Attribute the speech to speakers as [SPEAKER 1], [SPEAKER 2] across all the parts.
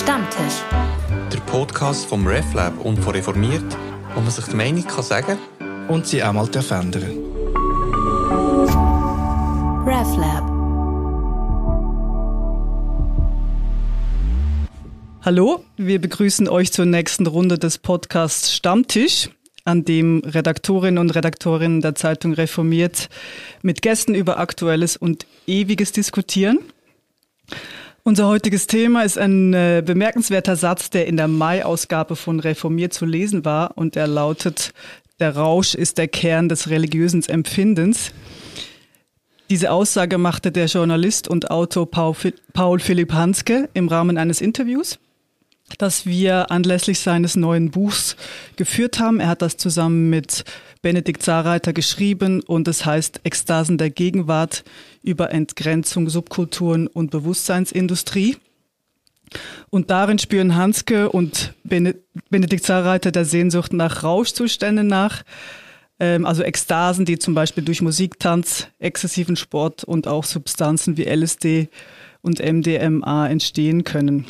[SPEAKER 1] Stammtisch.
[SPEAKER 2] Der Podcast vom RefLab und von Reformiert, wo man sich die Meinung kann sagen
[SPEAKER 3] und sie auch mal verändern
[SPEAKER 1] RefLab.
[SPEAKER 4] Hallo, wir begrüßen euch zur nächsten Runde des Podcasts Stammtisch, an dem Redaktorinnen und Redaktorinnen der Zeitung Reformiert mit Gästen über Aktuelles und Ewiges diskutieren. Unser heutiges Thema ist ein äh, bemerkenswerter Satz, der in der Mai-Ausgabe von Reformiert zu lesen war und der lautet, der Rausch ist der Kern des religiösen Empfindens. Diese Aussage machte der Journalist und Autor Paul Philipp Hanske im Rahmen eines Interviews, das wir anlässlich seines neuen Buchs geführt haben. Er hat das zusammen mit Benedikt Zahrreiter geschrieben und es heißt Ekstasen der Gegenwart über Entgrenzung, Subkulturen und Bewusstseinsindustrie. Und darin spüren Hanske und Benedikt Zahrreiter der Sehnsucht nach Rauschzuständen nach, ähm, also Ekstasen, die zum Beispiel durch Musik, Tanz, exzessiven Sport und auch Substanzen wie LSD und MDMA entstehen können.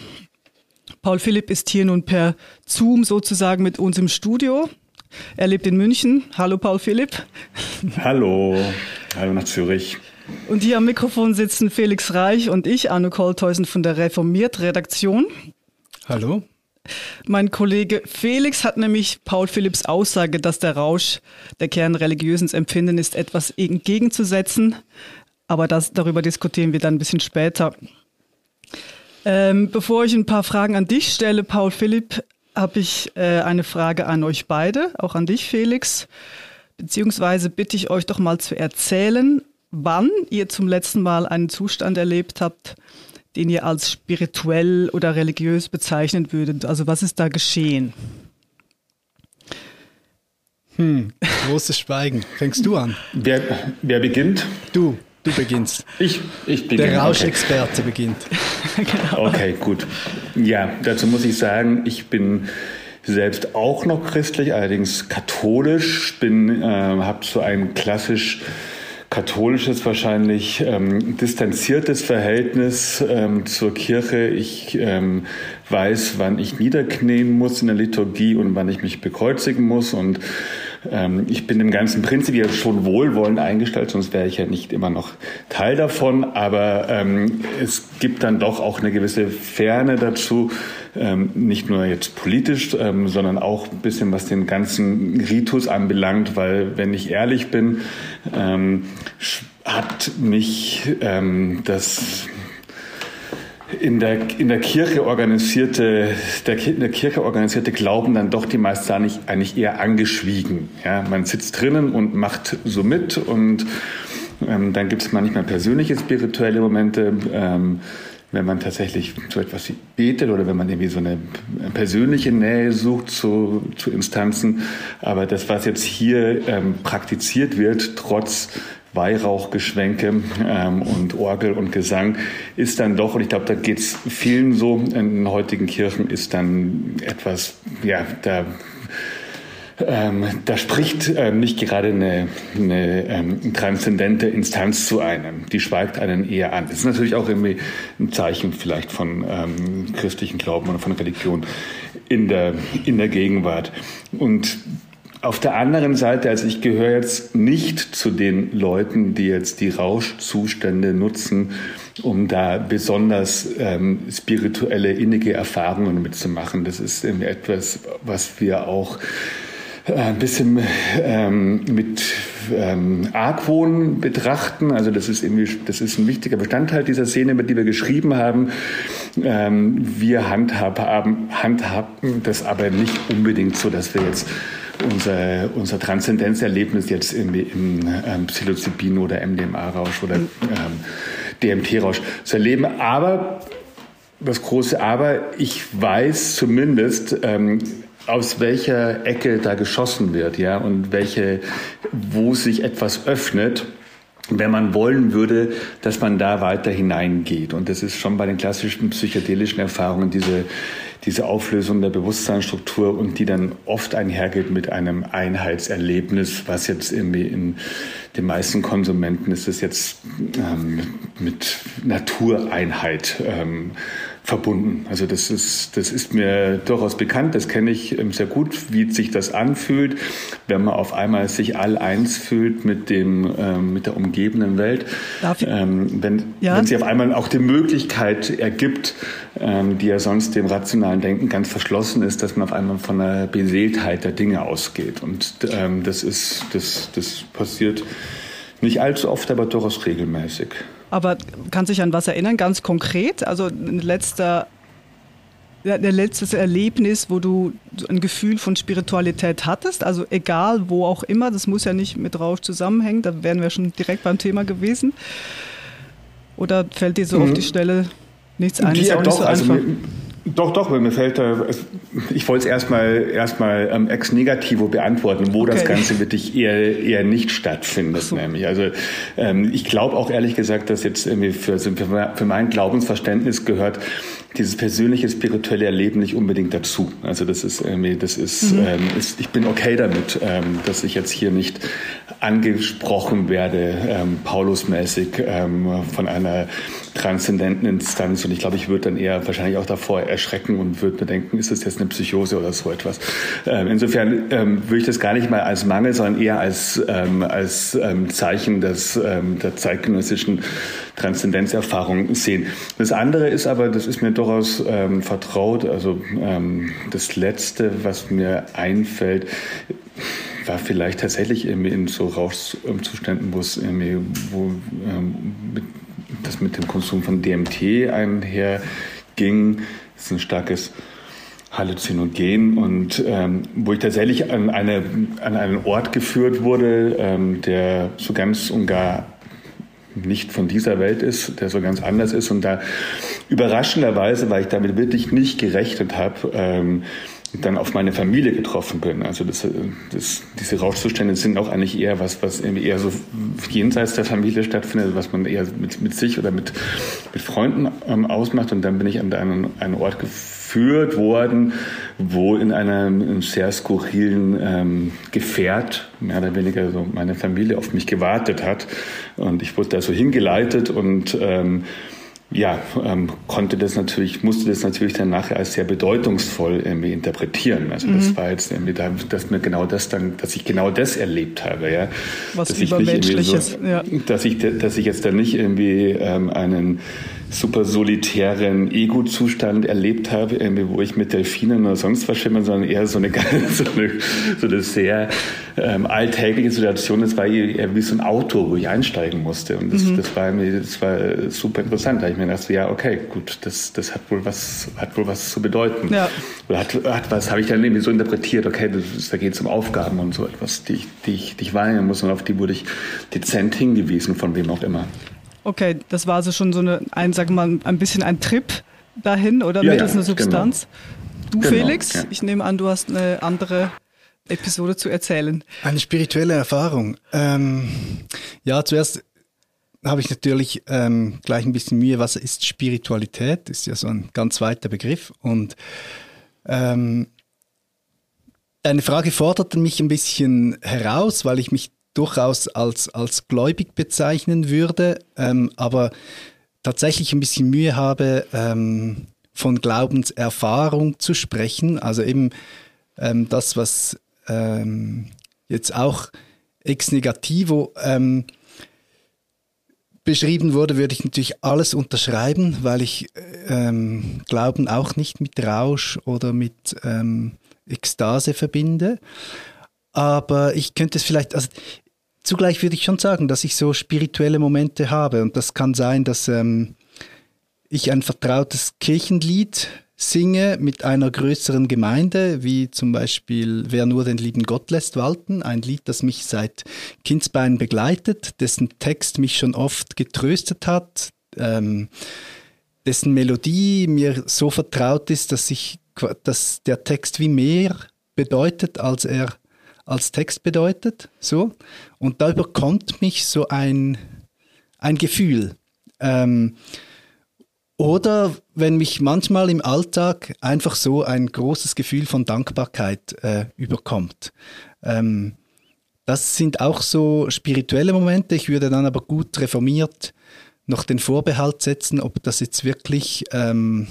[SPEAKER 4] Paul Philipp ist hier nun per Zoom sozusagen mit uns im Studio. Er lebt in München. Hallo Paul Philipp.
[SPEAKER 5] Hallo. Hallo nach Zürich.
[SPEAKER 4] Und hier am Mikrofon sitzen Felix Reich und ich, Arno Koltheusen von der Reformiert-Redaktion.
[SPEAKER 3] Hallo.
[SPEAKER 4] Mein Kollege Felix hat nämlich Paul Philipps Aussage, dass der Rausch der Kern religiösen Empfinden ist, etwas entgegenzusetzen. Aber das, darüber diskutieren wir dann ein bisschen später. Ähm, bevor ich ein paar Fragen an dich stelle, Paul Philipp, habe ich äh, eine Frage an euch beide, auch an dich, Felix. Beziehungsweise bitte ich euch doch mal zu erzählen, wann ihr zum letzten Mal einen Zustand erlebt habt, den ihr als spirituell oder religiös bezeichnen würdet. Also was ist da geschehen?
[SPEAKER 3] Hm, großes Schweigen. Fängst du an?
[SPEAKER 5] Wer, wer beginnt?
[SPEAKER 3] Du. Du beginnst.
[SPEAKER 5] Ich, ich beginne.
[SPEAKER 3] Der Rauschexperte okay. beginnt.
[SPEAKER 5] genau. Okay, gut. Ja, dazu muss ich sagen, ich bin selbst auch noch christlich, allerdings katholisch. Bin, äh, habe so ein klassisch katholisches, wahrscheinlich ähm, distanziertes Verhältnis ähm, zur Kirche. Ich ähm, weiß, wann ich niederknien muss in der Liturgie und wann ich mich bekreuzigen muss und ähm, ich bin dem ganzen Prinzip ja schon wohlwollend eingestellt, sonst wäre ich ja nicht immer noch Teil davon. Aber ähm, es gibt dann doch auch eine gewisse Ferne dazu, ähm, nicht nur jetzt politisch, ähm, sondern auch ein bisschen was den ganzen Ritus anbelangt, weil wenn ich ehrlich bin, ähm, hat mich ähm, das in der, in der Kirche organisierte, der, in der Kirche organisierte Glauben dann doch die meiste Zeit nicht, eigentlich eher angeschwiegen. Ja, man sitzt drinnen und macht so mit und ähm, dann gibt es manchmal persönliche spirituelle Momente. Ähm, wenn man tatsächlich so etwas betet oder wenn man irgendwie so eine persönliche Nähe sucht zu, zu Instanzen. Aber das, was jetzt hier ähm, praktiziert wird, trotz Weihrauchgeschwenke ähm, und Orgel und Gesang ist dann doch, und ich glaube, da geht es vielen so in den heutigen Kirchen, ist dann etwas, ja, da ähm, da spricht ähm, nicht gerade eine, eine ähm, transzendente Instanz zu einem. Die schweigt einen eher an. Das ist natürlich auch irgendwie ein Zeichen vielleicht von ähm, christlichen Glauben oder von Religion in der, in der Gegenwart. Und auf der anderen Seite, also ich gehöre jetzt nicht zu den Leuten, die jetzt die Rauschzustände nutzen, um da besonders ähm, spirituelle, innige Erfahrungen mitzumachen. Das ist etwas, was wir auch äh, ein bisschen ähm, mit ähm, Argwohn betrachten. Also das ist irgendwie, das ist ein wichtiger Bestandteil dieser Szene, mit der wir geschrieben haben. Ähm, wir handhaben, handhaben das aber nicht unbedingt so, dass wir jetzt unser, unser Transzendenzerlebnis jetzt in, in ähm, Psilocybin oder MDMA-Rausch oder ähm, DMT-Rausch zu erleben. Aber das große Aber, ich weiß zumindest, ähm, aus welcher Ecke da geschossen wird, ja, und welche, wo sich etwas öffnet wenn man wollen würde, dass man da weiter hineingeht. Und das ist schon bei den klassischen psychedelischen Erfahrungen diese diese Auflösung der Bewusstseinsstruktur und die dann oft einhergeht mit einem Einheitserlebnis, was jetzt irgendwie in den meisten Konsumenten ist es jetzt ähm, mit Natureinheit ähm, verbunden. Also das ist, das ist mir durchaus bekannt, das kenne ich ähm, sehr gut, wie sich das anfühlt, wenn man auf einmal sich all eins fühlt mit, dem, ähm, mit der umgebenden Welt. Ähm, wenn, ja. wenn sie auf einmal auch die Möglichkeit ergibt, ähm, die ja sonst dem rationalen Denken ganz verschlossen ist, dass man auf einmal von einer Beseeltheit der Dinge ausgeht. Und ähm, das, ist, das, das passiert nicht allzu oft, aber durchaus regelmäßig.
[SPEAKER 4] Aber kann sich an was erinnern, ganz konkret? Also ein letzter ein letztes Erlebnis, wo du ein Gefühl von Spiritualität hattest, also egal wo auch immer, das muss ja nicht mit Rausch zusammenhängen, da wären wir schon direkt beim Thema gewesen. Oder fällt dir so mhm. auf die Stelle nichts ein?
[SPEAKER 5] Ja, doch, so also mir, doch, doch, mir fällt da, ich wollte es erstmal erstmal ähm, ex negativo beantworten, wo okay. das Ganze wirklich eher, eher nicht stattfindet. So. Nämlich. Also ähm, ich glaube auch ehrlich gesagt, dass jetzt irgendwie für, für mein Glaubensverständnis gehört dieses persönliche spirituelle Erleben nicht unbedingt dazu. Also das ist, irgendwie, das ist, mhm. ähm, ist ich bin okay damit, ähm, dass ich jetzt hier nicht angesprochen werde, ähm, Paulusmäßig ähm, von einer transzendenten Instanz. Und ich glaube, ich würde dann eher wahrscheinlich auch davor erschrecken und würde mir denken, ist das jetzt eine Psychose oder so etwas. Ähm, insofern ähm, würde ich das gar nicht mal als Mangel, sondern eher als, ähm, als ähm, Zeichen des, ähm, der zeitgenössischen Transzendenzerfahrung sehen. Das andere ist aber, das ist mir durchaus ähm, vertraut, also ähm, das Letzte, was mir einfällt, war vielleicht tatsächlich in so Rauschzuständen, wo es ähm, mit, das mit dem Konsum von DMT einherging. Das ist ein starkes Halluzinogen und ähm, wo ich tatsächlich an, eine, an einen Ort geführt wurde, ähm, der so ganz und gar nicht von dieser Welt ist, der so ganz anders ist. Und da überraschenderweise, weil ich damit wirklich nicht gerechnet habe, ähm, dann auf meine Familie getroffen bin. Also das, das, diese Rauschzustände sind auch eigentlich eher was, was eher so jenseits der Familie stattfindet, was man eher mit, mit sich oder mit, mit Freunden ähm, ausmacht. Und dann bin ich an einen, einen Ort geführt worden, wo in einem sehr skurrilen ähm, Gefährt mehr oder weniger so meine Familie auf mich gewartet hat. Und ich wurde da so hingeleitet und ähm, ja, ähm, konnte das natürlich, musste das natürlich dann nachher als sehr bedeutungsvoll irgendwie interpretieren. Also mhm. das war jetzt irgendwie da, dass mir genau das dann, dass ich genau das erlebt habe, ja.
[SPEAKER 4] Was dass Übermenschliches,
[SPEAKER 5] so, ja. Dass ich, dass ich jetzt dann nicht irgendwie ähm, einen super solitären Ego-Zustand erlebt habe, wo ich mit Delfinen oder sonst was schimmern, sondern eher so eine, so eine, so eine sehr ähm, alltägliche Situation. Das war eher wie so ein Auto, wo ich einsteigen musste. Und das, mhm. das, war, das war super interessant. Da ich mir dachte, ja, okay, gut, das, das hat wohl was, hat wohl was zu bedeuten. Ja. Oder hat, hat was, habe ich dann irgendwie so interpretiert, okay, das, da geht es um Aufgaben und so etwas, die ich, die ich, die ich wahrnehmen muss und auf die wurde ich dezent hingewiesen, von wem auch immer.
[SPEAKER 4] Okay, das war also schon so eine, ein, sag mal, ein bisschen ein Trip dahin oder ja, mittels ja, einer genau. Substanz. Genau. Du, genau, Felix, ja. ich nehme an, du hast eine andere Episode zu erzählen.
[SPEAKER 3] Eine spirituelle Erfahrung. Ähm, ja, zuerst habe ich natürlich ähm, gleich ein bisschen Mühe, was ist Spiritualität? Das ist ja so ein ganz weiter Begriff. Und ähm, eine Frage forderte mich ein bisschen heraus, weil ich mich durchaus als, als gläubig bezeichnen würde, ähm, aber tatsächlich ein bisschen Mühe habe, ähm, von Glaubenserfahrung zu sprechen. Also eben ähm, das, was ähm, jetzt auch ex negativo ähm, beschrieben wurde, würde ich natürlich alles unterschreiben, weil ich ähm, Glauben auch nicht mit Rausch oder mit Ekstase verbinde. Aber ich könnte es vielleicht, also zugleich würde ich schon sagen, dass ich so spirituelle Momente habe. Und das kann sein, dass ähm, ich ein vertrautes Kirchenlied singe mit einer größeren Gemeinde, wie zum Beispiel Wer nur den lieben Gott lässt walten, ein Lied, das mich seit Kindsbein begleitet, dessen Text mich schon oft getröstet hat, ähm, dessen Melodie mir so vertraut ist, dass ich, dass der Text wie mehr bedeutet, als er als Text bedeutet, so. Und da überkommt mich so ein, ein Gefühl. Ähm, oder wenn mich manchmal im Alltag einfach so ein großes Gefühl von Dankbarkeit äh, überkommt. Ähm, das sind auch so spirituelle Momente. Ich würde dann aber gut reformiert noch den Vorbehalt setzen, ob das jetzt wirklich ähm,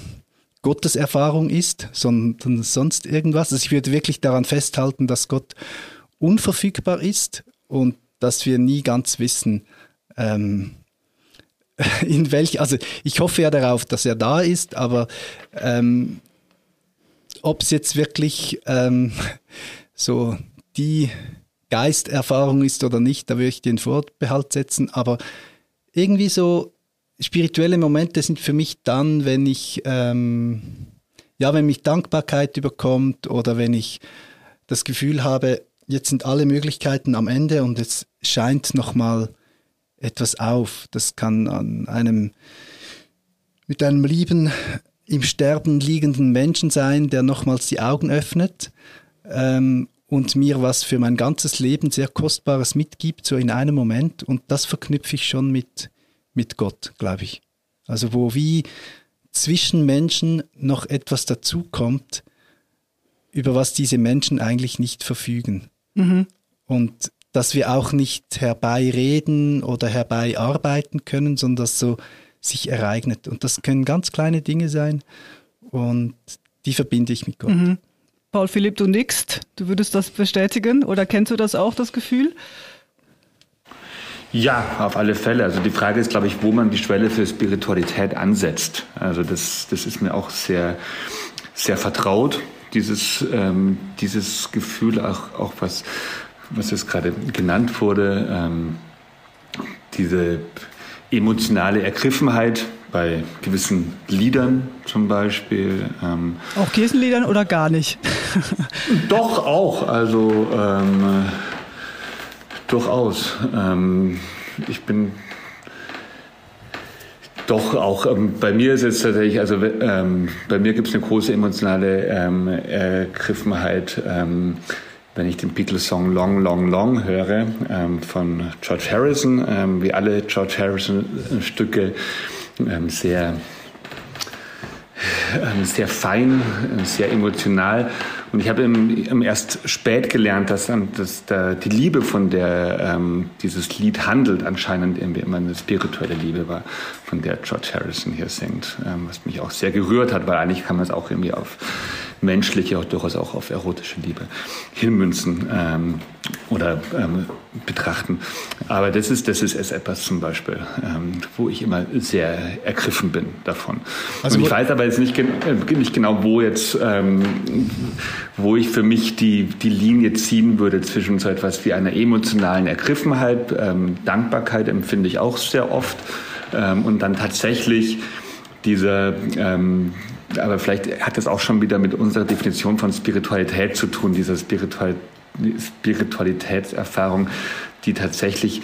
[SPEAKER 3] Gotteserfahrung ist, sondern sonst irgendwas. Also ich würde wirklich daran festhalten, dass Gott unverfügbar ist und dass wir nie ganz wissen, ähm, in welch, also ich hoffe ja darauf, dass er da ist, aber ähm, ob es jetzt wirklich ähm, so die Geisterfahrung ist oder nicht, da würde ich den Vorbehalt setzen, aber irgendwie so spirituelle Momente sind für mich dann, wenn ich, ähm, ja, wenn mich Dankbarkeit überkommt oder wenn ich das Gefühl habe, jetzt sind alle Möglichkeiten am Ende und es scheint nochmal etwas auf. Das kann an einem, mit einem lieben, im Sterben liegenden Menschen sein, der nochmals die Augen öffnet ähm, und mir was für mein ganzes Leben sehr Kostbares mitgibt, so in einem Moment. Und das verknüpfe ich schon mit, mit Gott, glaube ich. Also wo wie zwischen Menschen noch etwas dazukommt, über was diese Menschen eigentlich nicht verfügen. Mhm. Und dass wir auch nicht herbeireden oder herbeiarbeiten können, sondern dass so sich ereignet. Und das können ganz kleine Dinge sein und die verbinde ich mit Gott. Mhm.
[SPEAKER 4] Paul Philipp, du nickst. Du würdest das bestätigen oder kennst du das auch, das Gefühl?
[SPEAKER 5] Ja, auf alle Fälle. Also die Frage ist, glaube ich, wo man die Schwelle für Spiritualität ansetzt. Also das, das ist mir auch sehr, sehr vertraut, dieses, ähm, dieses Gefühl, auch, auch was, was jetzt gerade genannt wurde, ähm, diese emotionale Ergriffenheit bei gewissen Liedern zum Beispiel.
[SPEAKER 4] Ähm, auch Kirchenliedern oder gar nicht?
[SPEAKER 5] doch auch, also ähm, Durchaus. Ähm, ich bin doch auch, ähm, bei mir ist es tatsächlich, also ähm, bei mir gibt es eine große emotionale ähm, Ergriffenheit, ähm, wenn ich den Beatles-Song Long, Long, Long höre ähm, von George Harrison, wie alle George Harrison-Stücke, sehr, sehr fein, sehr emotional. Und ich habe im, im erst spät gelernt, dass, dass da die Liebe, von der ähm, dieses Lied handelt, anscheinend irgendwie immer eine spirituelle Liebe war, von der George Harrison hier singt, ähm, was mich auch sehr gerührt hat, weil eigentlich kann man es auch irgendwie auf menschliche, auch durchaus auch auf erotische Liebe hinmünzen ähm, oder ähm, betrachten. Aber das ist, das ist etwas zum Beispiel, ähm, wo ich immer sehr ergriffen bin davon. Also Und ich weiß aber jetzt nicht, äh, nicht genau, wo jetzt, ähm, wo ich für mich die, die Linie ziehen würde zwischen so etwas wie einer emotionalen Ergriffenheit, ähm, Dankbarkeit empfinde ich auch sehr oft ähm, und dann tatsächlich dieser ähm, aber vielleicht hat das auch schon wieder mit unserer Definition von Spiritualität zu tun, diese Spiritual Spiritualitätserfahrung, die tatsächlich,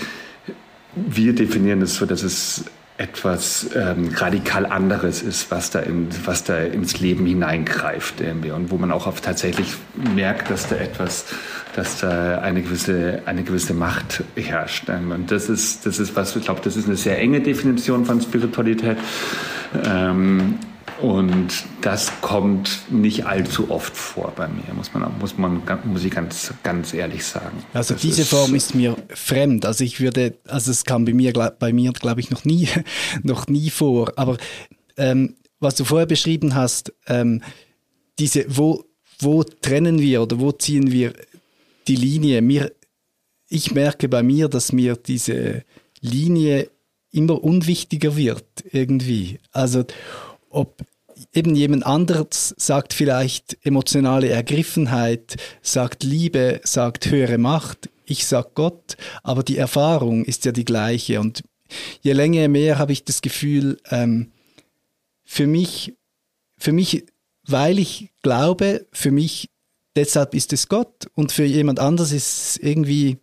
[SPEAKER 5] wir definieren es so, dass es etwas ähm, radikal anderes ist, was da, in, was da ins Leben hineingreift irgendwie und wo man auch auf tatsächlich merkt, dass da etwas, dass da eine gewisse, eine gewisse Macht herrscht. Ähm, und das ist, das ist was, ich glaube, das ist eine sehr enge Definition von Spiritualität. Ähm, und das kommt nicht allzu oft vor bei mir, muss man, muss man, muss ich ganz, ganz ehrlich sagen.
[SPEAKER 3] Also das diese ist Form ist mir fremd. Also ich würde, also es kam bei mir, bei mir, glaube ich, noch nie, noch nie vor. Aber ähm, was du vorher beschrieben hast, ähm, diese, wo, wo trennen wir oder wo ziehen wir die Linie? Mir, ich merke bei mir, dass mir diese Linie immer unwichtiger wird irgendwie. Also ob eben jemand anderes sagt vielleicht emotionale Ergriffenheit, sagt Liebe, sagt höhere Macht, ich sag Gott, aber die Erfahrung ist ja die gleiche. Und je länger je mehr habe ich das Gefühl, ähm, für mich, für mich, weil ich glaube, für mich deshalb ist es Gott. Und für jemand anderes ist es irgendwie,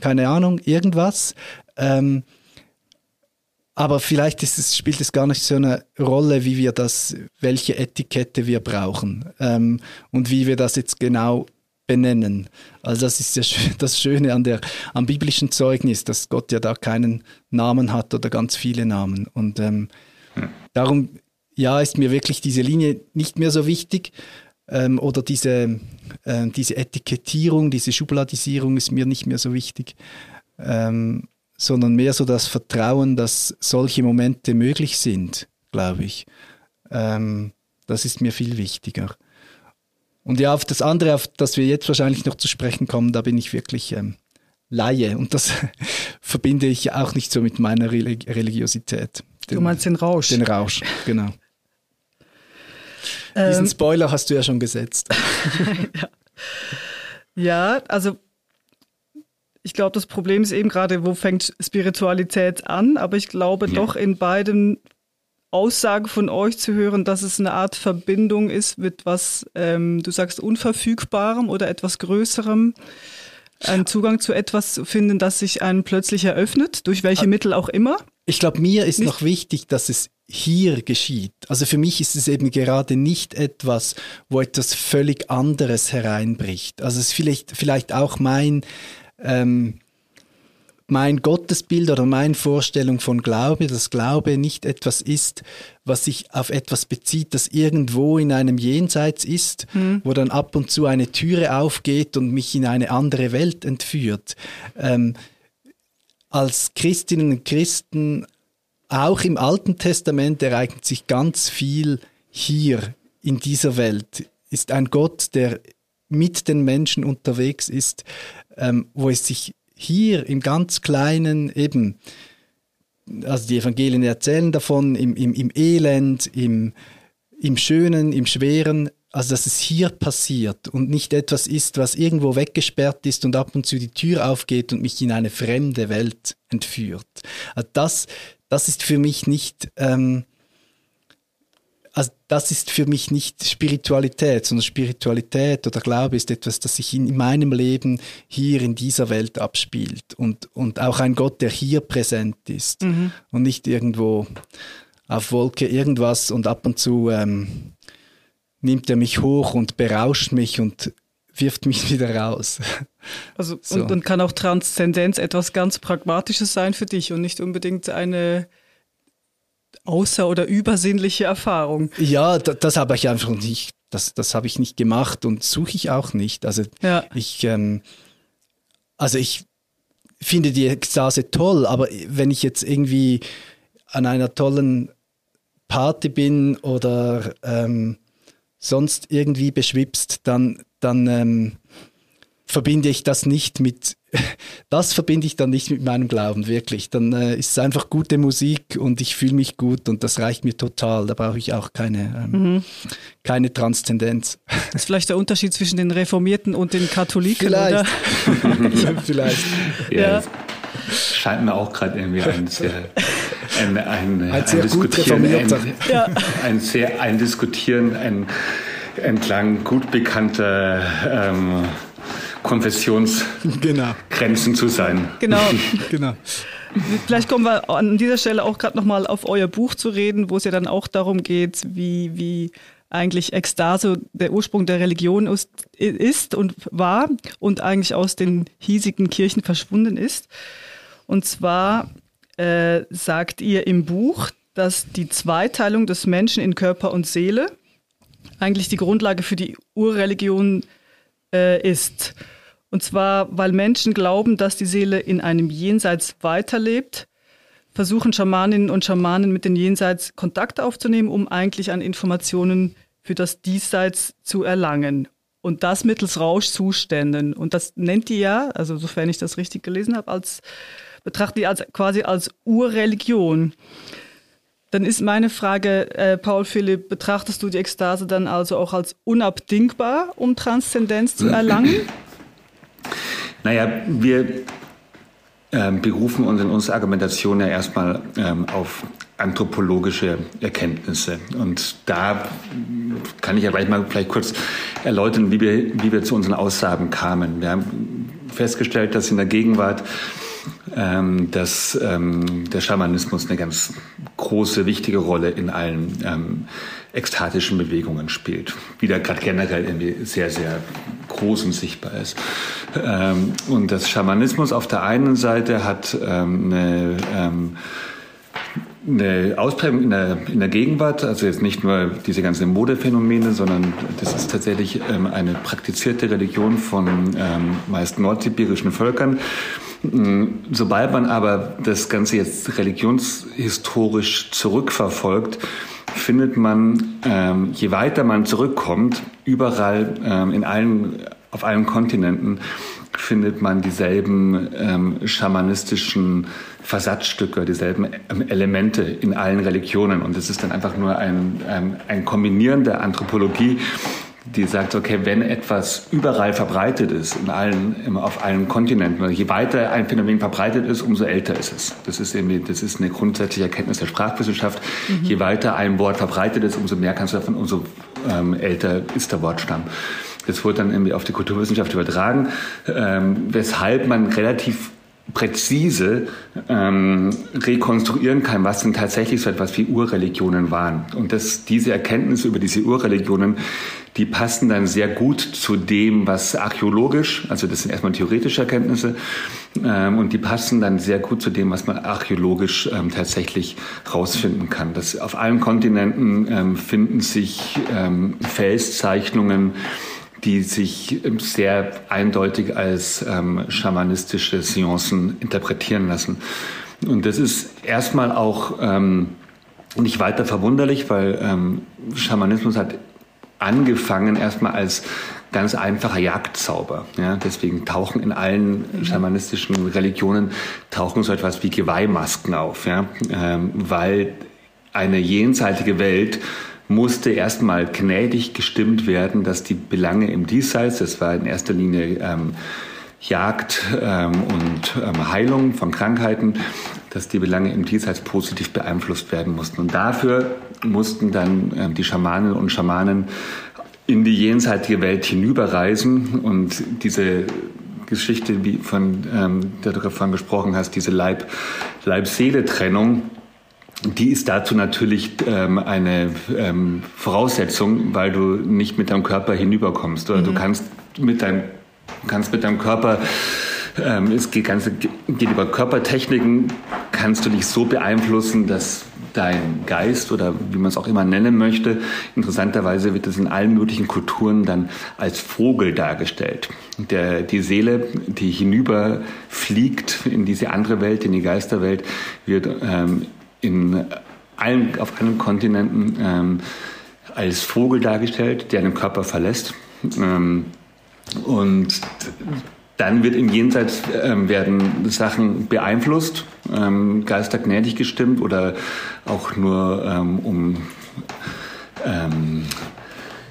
[SPEAKER 3] keine Ahnung, irgendwas. Ähm, aber vielleicht es, spielt es gar nicht so eine Rolle, wie wir das, welche Etikette wir brauchen ähm, und wie wir das jetzt genau benennen. Also das ist ja das Schöne an der, am biblischen Zeugnis, dass Gott ja da keinen Namen hat oder ganz viele Namen. Und ähm, hm. darum, ja, ist mir wirklich diese Linie nicht mehr so wichtig ähm, oder diese, äh, diese Etikettierung, diese Schubladisierung ist mir nicht mehr so wichtig. Ähm, sondern mehr so das Vertrauen, dass solche Momente möglich sind, glaube ich. Ähm, Das ist mir viel wichtiger. Und ja, auf das andere, auf das wir jetzt wahrscheinlich noch zu sprechen kommen, da bin ich wirklich ähm, Laie. Und das verbinde ich auch nicht so mit meiner Religiosität.
[SPEAKER 4] Den, du meinst den Rausch?
[SPEAKER 3] Den Rausch, genau. Diesen ähm. Spoiler hast du ja schon gesetzt.
[SPEAKER 4] ja. ja, also ich glaube, das Problem ist eben gerade, wo fängt Spiritualität an? Aber ich glaube ja. doch in beiden Aussagen von euch zu hören, dass es eine Art Verbindung ist mit was, ähm, du sagst, Unverfügbarem oder etwas Größerem. Einen Zugang zu etwas zu finden, das sich einem plötzlich eröffnet, durch welche ah. Mittel auch immer.
[SPEAKER 3] Ich glaube, mir ist nicht noch wichtig, dass es hier geschieht. Also für mich ist es eben gerade nicht etwas, wo etwas völlig anderes hereinbricht. Also es ist vielleicht, vielleicht auch mein, ähm, mein Gottesbild oder meine Vorstellung von Glaube, dass Glaube nicht etwas ist, was sich auf etwas bezieht, das irgendwo in einem Jenseits ist, mhm. wo dann ab und zu eine Türe aufgeht und mich in eine andere Welt entführt. Ähm, als Christinnen und Christen, auch im Alten Testament ereignet sich ganz viel hier in dieser Welt. Ist ein Gott, der mit den Menschen unterwegs ist, ähm, wo es sich hier im ganz Kleinen eben, also die Evangelien erzählen davon, im, im, im Elend, im, im Schönen, im Schweren, also dass es hier passiert und nicht etwas ist, was irgendwo weggesperrt ist und ab und zu die Tür aufgeht und mich in eine fremde Welt entführt. Also das, das ist für mich nicht ähm, also das ist für mich nicht Spiritualität, sondern Spiritualität oder Glaube ist etwas, das sich in meinem Leben hier in dieser Welt abspielt und, und auch ein Gott, der hier präsent ist mhm. und nicht irgendwo auf Wolke irgendwas und ab und zu ähm, nimmt er mich hoch und berauscht mich und wirft mich wieder raus.
[SPEAKER 4] Also so. und, und kann auch Transzendenz etwas ganz Pragmatisches sein für dich und nicht unbedingt eine außer- oder übersinnliche Erfahrung.
[SPEAKER 3] Ja, das, habe ich einfach nicht, das, das habe ich nicht gemacht und suche ich auch nicht. Also ja. ich, ähm, also ich finde die Ekstase toll, aber wenn ich jetzt irgendwie an einer tollen Party bin oder ähm, sonst irgendwie beschwipst, dann, dann ähm, verbinde ich das nicht mit, das verbinde ich dann nicht mit meinem Glauben, wirklich. Dann äh, ist es einfach gute Musik und ich fühle mich gut und das reicht mir total. Da brauche ich auch keine, ähm, mhm. keine Transzendenz.
[SPEAKER 4] Das ist vielleicht der Unterschied zwischen den Reformierten und den Katholiken,
[SPEAKER 3] vielleicht. oder? vielleicht.
[SPEAKER 5] Ja. ja. Scheint mir auch gerade irgendwie ein sehr, ein, ein, ein, ein sehr Diskutieren, ein, ja. ein sehr ein Diskutieren, ein entlang gut bekannter ähm, Konfessionsgrenzen genau. zu sein.
[SPEAKER 4] Genau. genau. Vielleicht kommen wir an dieser Stelle auch gerade nochmal auf euer Buch zu reden, wo es ja dann auch darum geht, wie, wie eigentlich Ekstase der Ursprung der Religion ist, ist und war und eigentlich aus den hiesigen Kirchen verschwunden ist. Und zwar äh, sagt ihr im Buch, dass die Zweiteilung des Menschen in Körper und Seele eigentlich die Grundlage für die Urreligion äh, ist. Und zwar, weil Menschen glauben, dass die Seele in einem Jenseits weiterlebt, versuchen Schamaninnen und Schamanen mit den Jenseits Kontakt aufzunehmen, um eigentlich an Informationen für das Diesseits zu erlangen. Und das mittels Rauschzuständen. Und das nennt die ja, also sofern ich das richtig gelesen habe, als betrachtet die als quasi als Urreligion. Dann ist meine Frage, äh, Paul Philipp, betrachtest du die Ekstase dann also auch als unabdingbar, um Transzendenz zu erlangen?
[SPEAKER 5] Naja, wir ähm, berufen uns in unserer Argumentation ja erstmal ähm, auf anthropologische Erkenntnisse. Und da kann ich ja gleich mal vielleicht kurz erläutern, wie wir, wie wir zu unseren Aussagen kamen. Wir haben festgestellt, dass in der Gegenwart ähm, dass ähm, der Schamanismus eine ganz große, wichtige Rolle in allen ähm, ekstatischen Bewegungen spielt, wie der gerade generell irgendwie sehr, sehr groß und sichtbar ist. Ähm, und das Schamanismus auf der einen Seite hat ähm, eine ähm, eine Ausprägung in der, in der Gegenwart, also jetzt nicht nur diese ganzen Modephänomene, sondern das ist tatsächlich ähm, eine praktizierte Religion von ähm, meist nordsibirischen Völkern. Mm, sobald man aber das Ganze jetzt religionshistorisch zurückverfolgt, findet man, ähm, je weiter man zurückkommt, überall ähm, in allen, auf allen Kontinenten, findet man dieselben ähm, schamanistischen Versatzstücke, dieselben ähm, Elemente in allen Religionen. Und es ist dann einfach nur ein, ein, ein Kombinieren der Anthropologie die sagt, okay, wenn etwas überall verbreitet ist, in allen, auf allen Kontinenten, je weiter ein Phänomen verbreitet ist, umso älter ist es. Das ist irgendwie, das ist eine grundsätzliche Erkenntnis der Sprachwissenschaft. Mhm. Je weiter ein Wort verbreitet ist, umso mehr kannst du davon, umso ähm, älter ist der Wortstamm. Das wurde dann irgendwie auf die Kulturwissenschaft übertragen, ähm, weshalb man relativ präzise ähm, rekonstruieren kann, was denn tatsächlich so etwas wie Urreligionen waren. Und das, diese Erkenntnisse über diese Urreligionen, die passen dann sehr gut zu dem, was archäologisch, also das sind erstmal theoretische Erkenntnisse, ähm, und die passen dann sehr gut zu dem, was man archäologisch ähm, tatsächlich rausfinden kann. Das, auf allen Kontinenten ähm, finden sich ähm, Felszeichnungen, die sich sehr eindeutig als ähm, schamanistische Seancen interpretieren lassen. Und das ist erstmal auch ähm, nicht weiter verwunderlich, weil ähm, Schamanismus hat angefangen erstmal als ganz einfacher Jagdzauber. Ja, deswegen tauchen in allen schamanistischen Religionen tauchen so etwas wie Geweihmasken auf, ja, ähm, weil eine jenseitige Welt musste erstmal gnädig gestimmt werden, dass die Belange im Diesseits, das war in erster Linie ähm, Jagd ähm, und ähm, Heilung von Krankheiten, dass die Belange im Diesseits positiv beeinflusst werden mussten. Und dafür mussten dann ähm, die Schamaninnen und Schamanen in die jenseitige Welt hinüberreisen und diese Geschichte, wie von ähm, der du davon gesprochen hast, diese Leib-Seele-Trennung, die ist dazu natürlich ähm, eine ähm, Voraussetzung, weil du nicht mit deinem Körper hinüberkommst. Oder mhm. du kannst mit deinem, kannst mit deinem Körper, ähm, es geht, ganze, geht über Körpertechniken, kannst du dich so beeinflussen, dass dein Geist oder wie man es auch immer nennen möchte, interessanterweise wird es in allen möglichen Kulturen dann als Vogel dargestellt. Der, die Seele, die hinüberfliegt in diese andere Welt, in die Geisterwelt, wird ähm, in allen, auf allen Kontinenten ähm, als Vogel dargestellt, der den Körper verlässt. Ähm, und dann wird im Jenseits ähm, werden Sachen beeinflusst, ähm, geistergnädig gestimmt oder auch nur ähm, um ähm,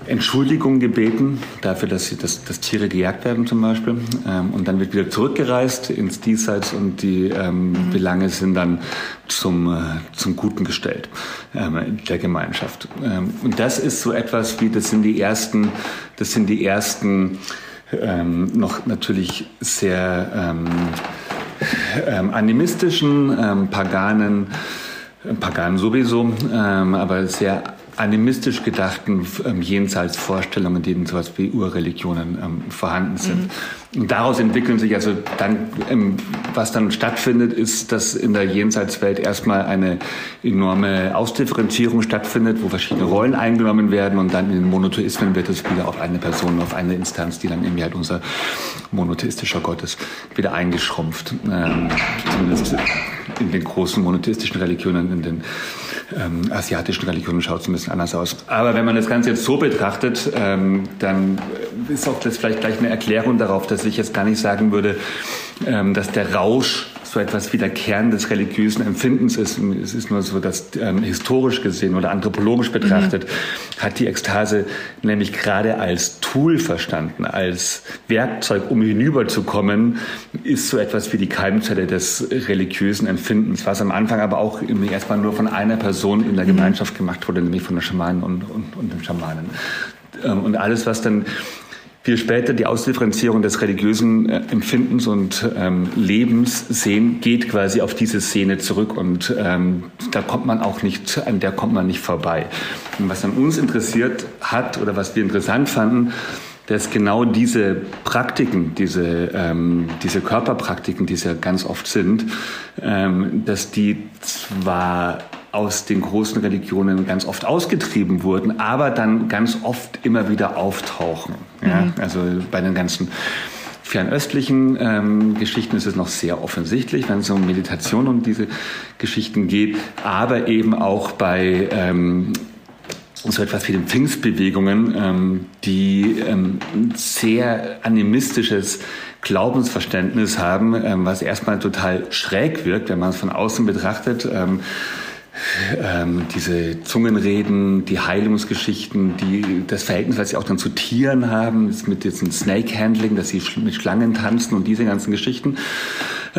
[SPEAKER 5] Entschuldigung gebeten dafür, dass, sie, dass, dass Tiere gejagt werden zum Beispiel. Ähm, und dann wird wieder zurückgereist ins Diesseits und die ähm, mhm. Belange sind dann zum, äh, zum Guten gestellt ähm, der Gemeinschaft. Ähm, und das ist so etwas wie, das sind die ersten, das sind die ersten ähm, noch natürlich sehr ähm, animistischen, paganen, Paganen sowieso, aber sehr animistisch gedachten ähm, Jenseitsvorstellungen, die in sowas wie Urreligionen ähm, vorhanden sind. Mhm. Und daraus entwickeln sich also dann, ähm, was dann stattfindet, ist, dass in der Jenseitswelt erstmal eine enorme Ausdifferenzierung stattfindet, wo verschiedene Rollen eingenommen werden und dann in den Monotheismen wird es wieder auf eine Person, auf eine Instanz, die dann irgendwie halt unser monotheistischer Gott ist, wieder eingeschrumpft. Ähm, zumindest in den großen monotheistischen Religionen, in den ähm, asiatischen Religionen schaut es ein bisschen anders aus. Aber wenn man das Ganze jetzt so betrachtet, ähm, dann ist auch das vielleicht gleich eine Erklärung darauf, dass ich jetzt gar nicht sagen würde, ähm, dass der Rausch so etwas wie der Kern des religiösen Empfindens ist. Es ist nur so, dass ähm, historisch gesehen oder anthropologisch betrachtet mhm. hat die Ekstase nämlich gerade als Tool verstanden, als Werkzeug, um hinüberzukommen, ist so etwas wie die Keimzelle des religiösen Empfindens, was am Anfang aber auch erstmal nur von einer Person in der mhm. Gemeinschaft gemacht wurde, nämlich von der Schamanen und, und, und dem Schamanen. Ähm, und alles, was dann viel später die Ausdifferenzierung des religiösen äh, Empfindens und ähm, Lebens sehen, geht quasi auf diese Szene zurück und ähm, da kommt man auch nicht, an der kommt man nicht vorbei. Und was an uns interessiert hat oder was wir interessant fanden, dass genau diese Praktiken, diese, ähm, diese Körperpraktiken, die es ja ganz oft sind, ähm, dass die zwar aus den großen Religionen ganz oft ausgetrieben wurden, aber dann ganz oft immer wieder auftauchen. Ja? Mhm. Also bei den ganzen fernöstlichen ähm, Geschichten ist es noch sehr offensichtlich, wenn es um Meditation und diese Geschichten geht, aber eben auch bei ähm, so etwas wie den Pfingstbewegungen, ähm, die ähm, sehr animistisches Glaubensverständnis haben, ähm, was erstmal total schräg wirkt, wenn man es von außen betrachtet. Ähm, ähm, diese Zungenreden, die Heilungsgeschichten, die, das Verhältnis, was sie auch dann zu Tieren haben, mit diesem Snake-Handling, dass sie mit Schlangen tanzen und diese ganzen Geschichten.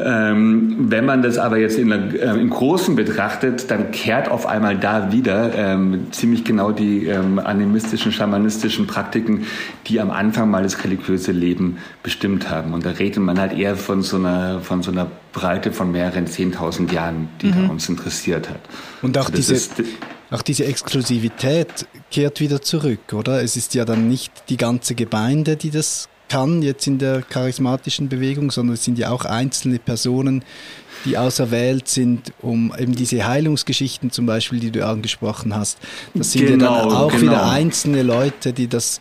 [SPEAKER 5] Ähm, wenn man das aber jetzt in äh, im Großen betrachtet, dann kehrt auf einmal da wieder ähm, ziemlich genau die ähm, animistischen, schamanistischen Praktiken, die am Anfang mal das religiöse Leben bestimmt haben. Und da redet man halt eher von so einer, von so einer Breite von mehreren 10.000 Jahren, die mhm. uns interessiert hat.
[SPEAKER 3] Und auch, also diese, auch diese Exklusivität kehrt wieder zurück, oder? Es ist ja dann nicht die ganze Gemeinde, die das kann jetzt in der charismatischen Bewegung, sondern es sind ja auch einzelne Personen, die auserwählt sind, um eben diese Heilungsgeschichten zum Beispiel, die du angesprochen hast. Das sind genau, ja dann auch genau. wieder einzelne Leute, die das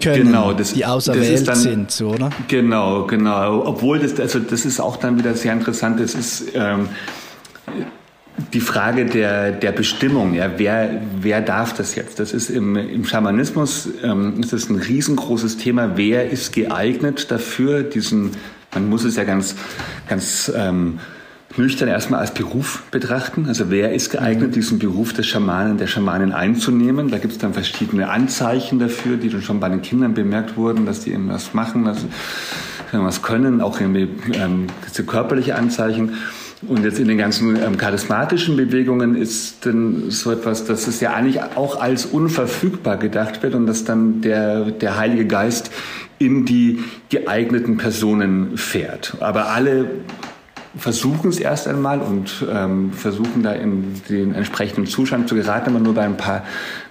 [SPEAKER 3] können, genau, das, die auserwählt dann, sind, so, oder?
[SPEAKER 5] Genau, genau. Obwohl das, also das ist auch dann wieder sehr interessant. Das ist ähm, die Frage der, der Bestimmung, ja, wer, wer darf das jetzt? Das ist im, im Schamanismus ähm, ist das ein riesengroßes Thema. Wer ist geeignet dafür, diesen, man muss es ja ganz, ganz ähm, nüchtern erstmal als Beruf betrachten. Also wer ist geeignet, diesen Beruf des Schamanen, der Schamanin einzunehmen? Da gibt es dann verschiedene Anzeichen dafür, die dann schon bei den Kindern bemerkt wurden, dass die eben was machen, dass sie was können, auch irgendwie ähm, körperliche Anzeichen. Und jetzt in den ganzen ähm, charismatischen Bewegungen ist dann so etwas, dass es ja eigentlich auch als unverfügbar gedacht wird und dass dann der, der Heilige Geist in die geeigneten Personen fährt. Aber alle versuchen es erst einmal und ähm, versuchen da in den entsprechenden Zustand zu geraten, aber nur bei ein paar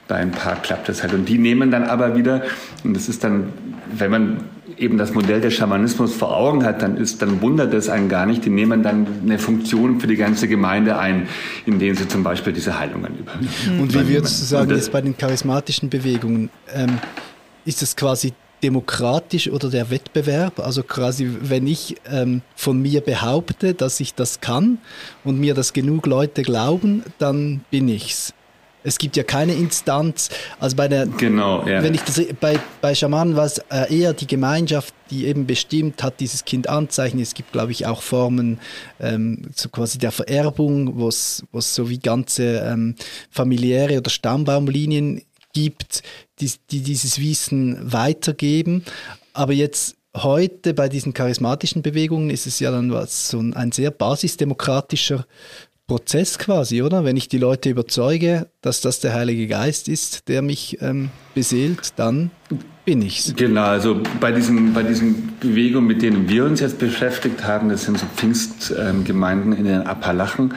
[SPEAKER 5] bei ein paar klappt das halt. Und die nehmen dann aber wieder, und das ist dann, wenn man eben das Modell des Schamanismus vor Augen hat, dann ist, dann wundert es einen gar nicht. Die nehmen dann eine Funktion für die ganze Gemeinde ein, indem sie zum Beispiel diese Heilungen übernehmen.
[SPEAKER 3] Und wie würdest du sagen, jetzt bei den charismatischen Bewegungen, ähm, ist es quasi demokratisch oder der Wettbewerb? Also quasi, wenn ich ähm, von mir behaupte, dass ich das kann und mir das genug Leute glauben, dann bin ich's. Es gibt ja keine Instanz. Also bei der,
[SPEAKER 5] genau, ja.
[SPEAKER 3] wenn ich das bei, bei Schamanen war es äh, eher die Gemeinschaft, die eben bestimmt hat, dieses Kind anzeichnen. Es gibt, glaube ich, auch Formen ähm, so quasi der Vererbung, wo es so wie ganze ähm, familiäre oder Stammbaumlinien gibt, die, die dieses Wissen weitergeben. Aber jetzt heute bei diesen charismatischen Bewegungen ist es ja dann was, so ein, ein sehr basisdemokratischer Prozess quasi, oder? Wenn ich die Leute überzeuge, dass das der Heilige Geist ist, der mich ähm, beseelt, dann bin ich's.
[SPEAKER 5] Genau, also bei diesen, bei diesen Bewegungen, mit denen wir uns jetzt beschäftigt haben, das sind so Pfingstgemeinden ähm, in den Appalachen.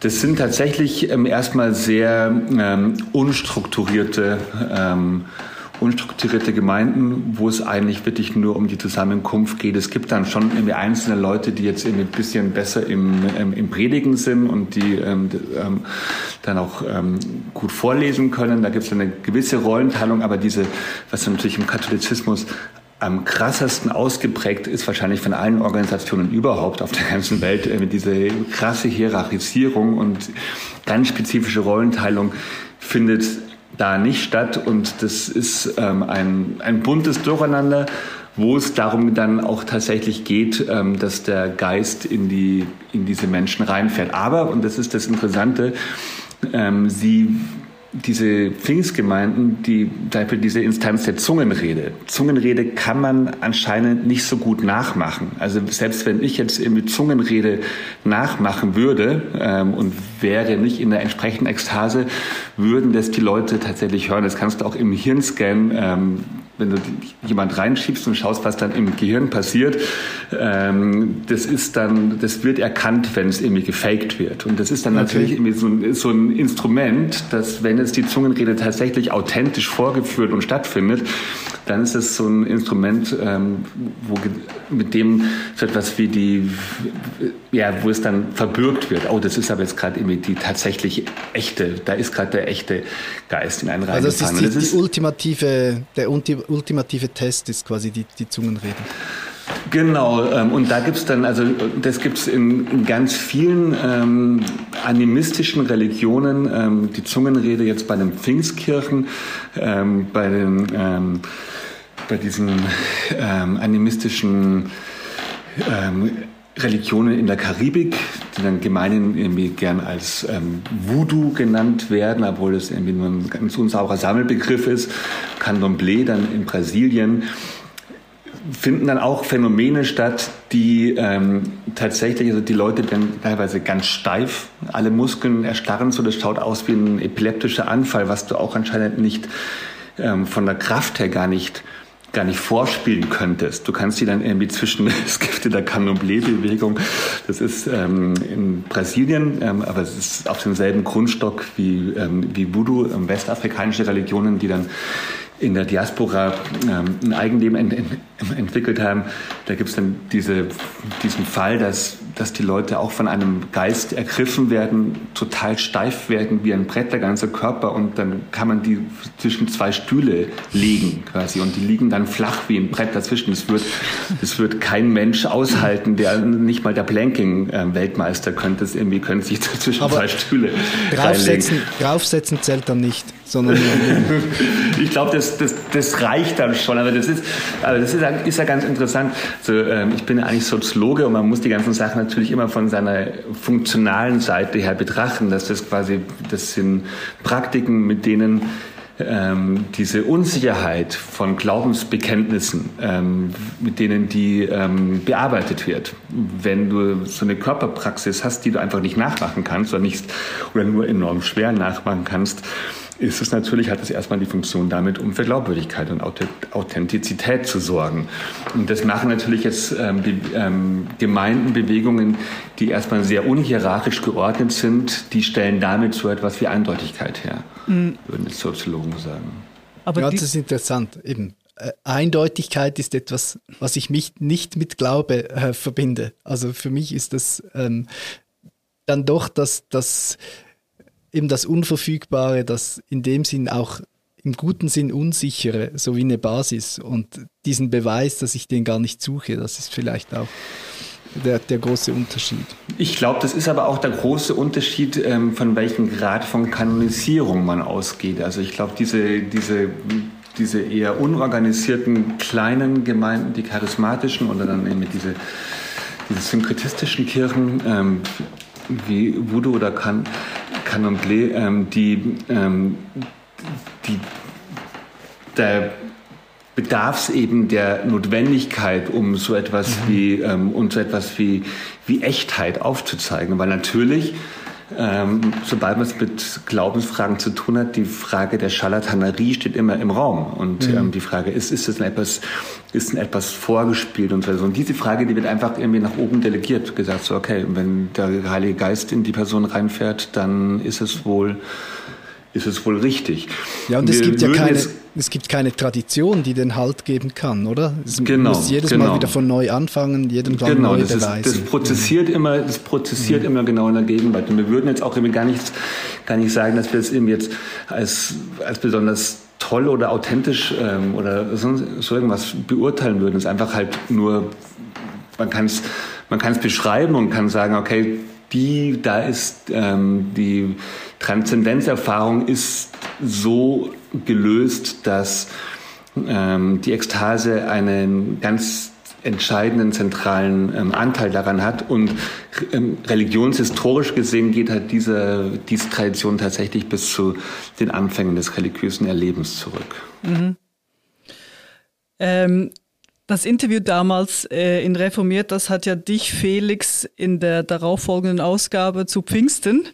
[SPEAKER 5] Das sind tatsächlich ähm, erstmal sehr ähm, unstrukturierte ähm, unstrukturierte Gemeinden, wo es eigentlich wirklich nur um die Zusammenkunft geht. Es gibt dann schon irgendwie einzelne Leute, die jetzt irgendwie ein bisschen besser im, ähm, im Predigen sind und die ähm, ähm, dann auch ähm, gut vorlesen können. Da gibt es eine gewisse Rollenteilung, aber diese, was natürlich im Katholizismus am krassesten ausgeprägt ist wahrscheinlich von allen Organisationen überhaupt auf der ganzen Welt diese krasse Hierarchisierung und ganz spezifische Rollenteilung findet da nicht statt und das ist ähm, ein, ein buntes Durcheinander, wo es darum dann auch tatsächlich geht, ähm, dass der Geist in, die, in diese Menschen reinfährt. Aber, und das ist das Interessante, ähm, sie diese Pfingstgemeinden, die diese Instanz der Zungenrede. Zungenrede kann man anscheinend nicht so gut nachmachen. Also selbst wenn ich jetzt irgendwie Zungenrede nachmachen würde ähm, und wäre nicht in der entsprechenden Ekstase, würden das die Leute tatsächlich hören. Das kannst du auch im Hirnscan ähm, wenn du jemand reinschiebst und schaust, was dann im Gehirn passiert, ähm, das ist dann, das wird erkannt, wenn es irgendwie gefaked wird. Und das ist dann okay. natürlich irgendwie so ein, so ein Instrument, dass wenn es die Zungenrede tatsächlich authentisch vorgeführt und stattfindet, dann ist es so ein Instrument, ähm, wo, mit dem so etwas wie die, ja, wo es dann verbürgt wird. Oh, das ist aber jetzt gerade irgendwie die tatsächlich echte, da ist gerade der echte Geist in einen
[SPEAKER 3] reingefahren. Also das ist die, das ist die ultimative, der ultimative Test ist quasi die, die Zungenrede.
[SPEAKER 5] Genau, ähm, und da gibt's dann, also das gibt's in, in ganz vielen ähm, animistischen Religionen, ähm, die Zungenrede jetzt bei den Pfingstkirchen, ähm, bei den ähm, bei diesen ähm, animistischen ähm, Religionen in der Karibik, die dann gemeinhin irgendwie gern als ähm, Voodoo genannt werden, obwohl das irgendwie nur ein ganz unsauberer Sammelbegriff ist. Candomblé dann in Brasilien finden dann auch Phänomene statt, die ähm, tatsächlich, also die Leute werden teilweise ganz steif, alle Muskeln erstarren so, das schaut aus wie ein epileptischer Anfall, was du auch anscheinend nicht ähm, von der Kraft her gar nicht gar nicht vorspielen könntest. Du kannst die dann irgendwie zwischen, es gibt in der Candomblé-Bewegung, das ist ähm, in Brasilien, ähm, aber es ist auf demselben Grundstock wie, ähm, wie Voodoo, ähm, westafrikanische Religionen, die dann in der Diaspora ähm, ein Eigenleben ent ent entwickelt haben. Da gibt es dann diese, diesen Fall, dass, dass die Leute auch von einem Geist ergriffen werden, total steif werden wie ein Brett, der ganze Körper und dann kann man die zwischen zwei Stühle legen quasi und die liegen dann flach wie ein Brett dazwischen. Das wird, das wird kein Mensch aushalten, der nicht mal der Planking-Weltmeister könnte es irgendwie, könnte sich zwischen
[SPEAKER 3] Aber
[SPEAKER 5] zwei Stühle
[SPEAKER 3] Draufsetzen, draufsetzen zählt dann nicht, sondern
[SPEAKER 5] ich glaube, das, das, das reicht dann schon. Aber das ist, aber das ist, ist ja ganz interessant. Also, ähm, ich bin ja eigentlich Soziologe und man muss die ganzen Sachen natürlich immer von seiner funktionalen Seite her betrachten. Das ist quasi, das sind Praktiken, mit denen ähm, diese Unsicherheit von Glaubensbekenntnissen, ähm, mit denen die ähm, bearbeitet wird. Wenn du so eine Körperpraxis hast, die du einfach nicht nachmachen kannst oder nicht oder nur enorm schwer nachmachen kannst, ist es natürlich, hat es erstmal die Funktion damit, um für Glaubwürdigkeit und Authentizität zu sorgen. Und das machen natürlich jetzt ähm, die, ähm, Gemeinden, Bewegungen, die erstmal sehr unhierarchisch geordnet sind, die stellen damit so etwas wie Eindeutigkeit her, mhm. würden jetzt Soziologen sagen.
[SPEAKER 3] Aber ja, das ist interessant, eben. Äh, Eindeutigkeit ist etwas, was ich mich nicht mit Glaube äh, verbinde. Also für mich ist das ähm, dann doch das, das eben das Unverfügbare, das in dem Sinn auch im guten Sinn unsichere, so wie eine Basis. Und diesen Beweis, dass ich den gar nicht suche, das ist vielleicht auch der, der große Unterschied.
[SPEAKER 5] Ich glaube, das ist aber auch der große Unterschied, ähm, von welchem Grad von Kanonisierung man ausgeht. Also ich glaube, diese, diese, diese eher unorganisierten kleinen Gemeinden, die charismatischen oder dann eben diese, diese synkretistischen Kirchen, ähm, wie Voodoo oder Kan Candomblé, ähm, die, ähm, die, der bedarf es eben der Notwendigkeit, um so etwas mhm. wie ähm, um so etwas wie wie Echtheit aufzuzeigen, weil natürlich ähm, sobald man es mit Glaubensfragen zu tun hat, die Frage der Scharlatanerie steht immer im Raum. Und mhm. ähm, die Frage ist, ist es etwas, ist denn etwas vorgespielt und so. Und diese Frage, die wird einfach irgendwie nach oben delegiert, gesagt so, okay, wenn der Heilige Geist in die Person reinfährt, dann ist es wohl ist es wohl richtig.
[SPEAKER 3] Ja, und es gibt ja keine, es gibt keine Tradition, die den Halt geben kann, oder? Es
[SPEAKER 5] genau,
[SPEAKER 3] muss jedes
[SPEAKER 5] genau.
[SPEAKER 3] Mal wieder von neu anfangen, jeden Mal
[SPEAKER 5] genau,
[SPEAKER 3] neu
[SPEAKER 5] das
[SPEAKER 3] beweisen.
[SPEAKER 5] Ist, das prozessiert mhm. immer, das prozessiert mhm. immer genau in der Gegenwart. Und wir würden jetzt auch irgendwie gar nicht, gar nicht sagen, dass wir es eben jetzt als, als besonders toll oder authentisch ähm, oder so, so irgendwas beurteilen würden. Es ist einfach halt nur, man kann es man kann es beschreiben und kann sagen, okay, die, da ist ähm, die Transzendenzerfahrung ist so gelöst, dass ähm, die Ekstase einen ganz entscheidenden zentralen ähm, Anteil daran hat und ähm, religionshistorisch gesehen geht halt diese, diese Tradition tatsächlich bis zu den Anfängen des religiösen Erlebens zurück. Mhm.
[SPEAKER 4] Ähm, das Interview damals äh, in Reformiert, das hat ja dich, Felix, in der darauffolgenden Ausgabe zu Pfingsten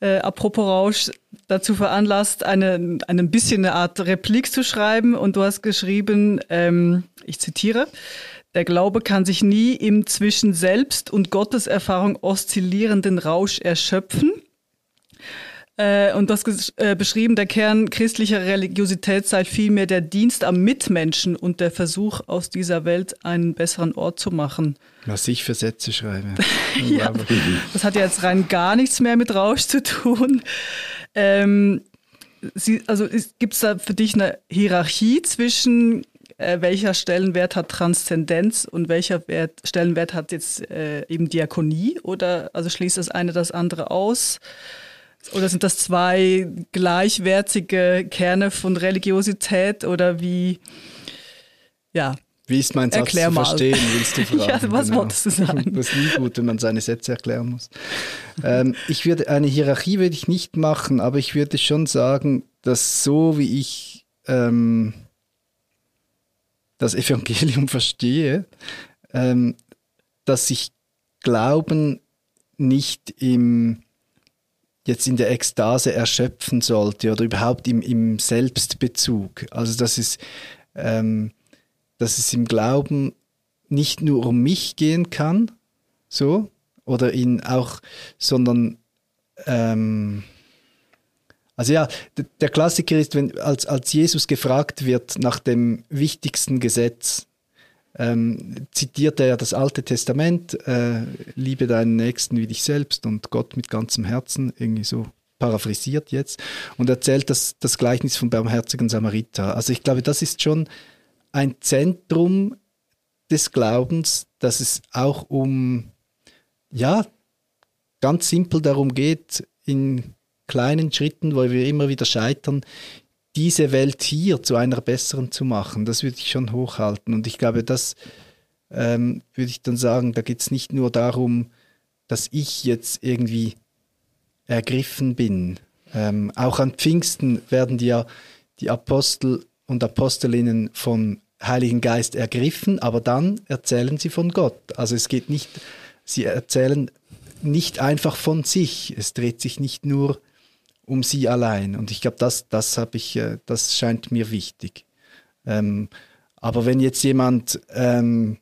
[SPEAKER 4] äh, apropos Rausch, dazu veranlasst, eine, eine bisschen eine Art Replik zu schreiben. Und du hast geschrieben, ähm, ich zitiere, der Glaube kann sich nie im zwischen Selbst- und Gotteserfahrung oszillierenden Rausch erschöpfen. Äh, und du hast äh, beschrieben, der Kern christlicher Religiosität sei vielmehr der Dienst am Mitmenschen und der Versuch, aus dieser Welt einen besseren Ort zu machen.
[SPEAKER 3] Was ich für Sätze schreibe.
[SPEAKER 4] ja, das hat ja jetzt rein gar nichts mehr mit Rausch zu tun. Ähm, Sie, also gibt es da für dich eine Hierarchie zwischen äh, welcher Stellenwert hat Transzendenz und welcher Wert, Stellenwert hat jetzt äh, eben Diakonie? Oder also schließt das eine das andere aus? Oder sind das zwei gleichwertige Kerne von Religiosität oder wie? Ja,
[SPEAKER 3] wie ist mein Satz
[SPEAKER 4] Erklär
[SPEAKER 3] zu
[SPEAKER 4] mal.
[SPEAKER 3] verstehen, willst du fragen?
[SPEAKER 4] Ja, was wolltest du sagen?
[SPEAKER 3] Das ist nie gut, wenn man seine Sätze erklären muss. ähm, ich würde, eine Hierarchie würde ich nicht machen, aber ich würde schon sagen, dass so wie ich ähm, das Evangelium verstehe, ähm, dass ich Glauben nicht im jetzt in der Ekstase erschöpfen sollte oder überhaupt im, im Selbstbezug. Also das ist ähm, dass es im Glauben nicht nur um mich gehen kann, so, oder ihn auch, sondern, ähm, also ja, der Klassiker ist, wenn als, als Jesus gefragt wird nach dem wichtigsten Gesetz, ähm, zitiert er das Alte Testament, äh, liebe deinen Nächsten wie dich selbst und Gott mit ganzem Herzen, irgendwie so paraphrasiert jetzt, und erzählt das, das Gleichnis vom barmherzigen Samariter. Also ich glaube, das ist schon ein Zentrum des Glaubens, dass es auch um, ja, ganz simpel darum geht, in kleinen Schritten, wo wir immer wieder scheitern, diese Welt hier zu einer besseren zu machen. Das würde ich schon hochhalten. Und ich glaube, das ähm, würde ich dann sagen, da geht es nicht nur darum, dass ich jetzt irgendwie ergriffen bin. Ähm, auch an Pfingsten werden ja die Apostel und Apostelinnen vom Heiligen Geist ergriffen, aber dann erzählen sie von Gott. Also es geht nicht, sie erzählen nicht einfach von sich. Es dreht sich nicht nur um sie allein. Und ich glaube, das, das äh, das scheint mir wichtig. Ähm, aber wenn jetzt jemand ähm,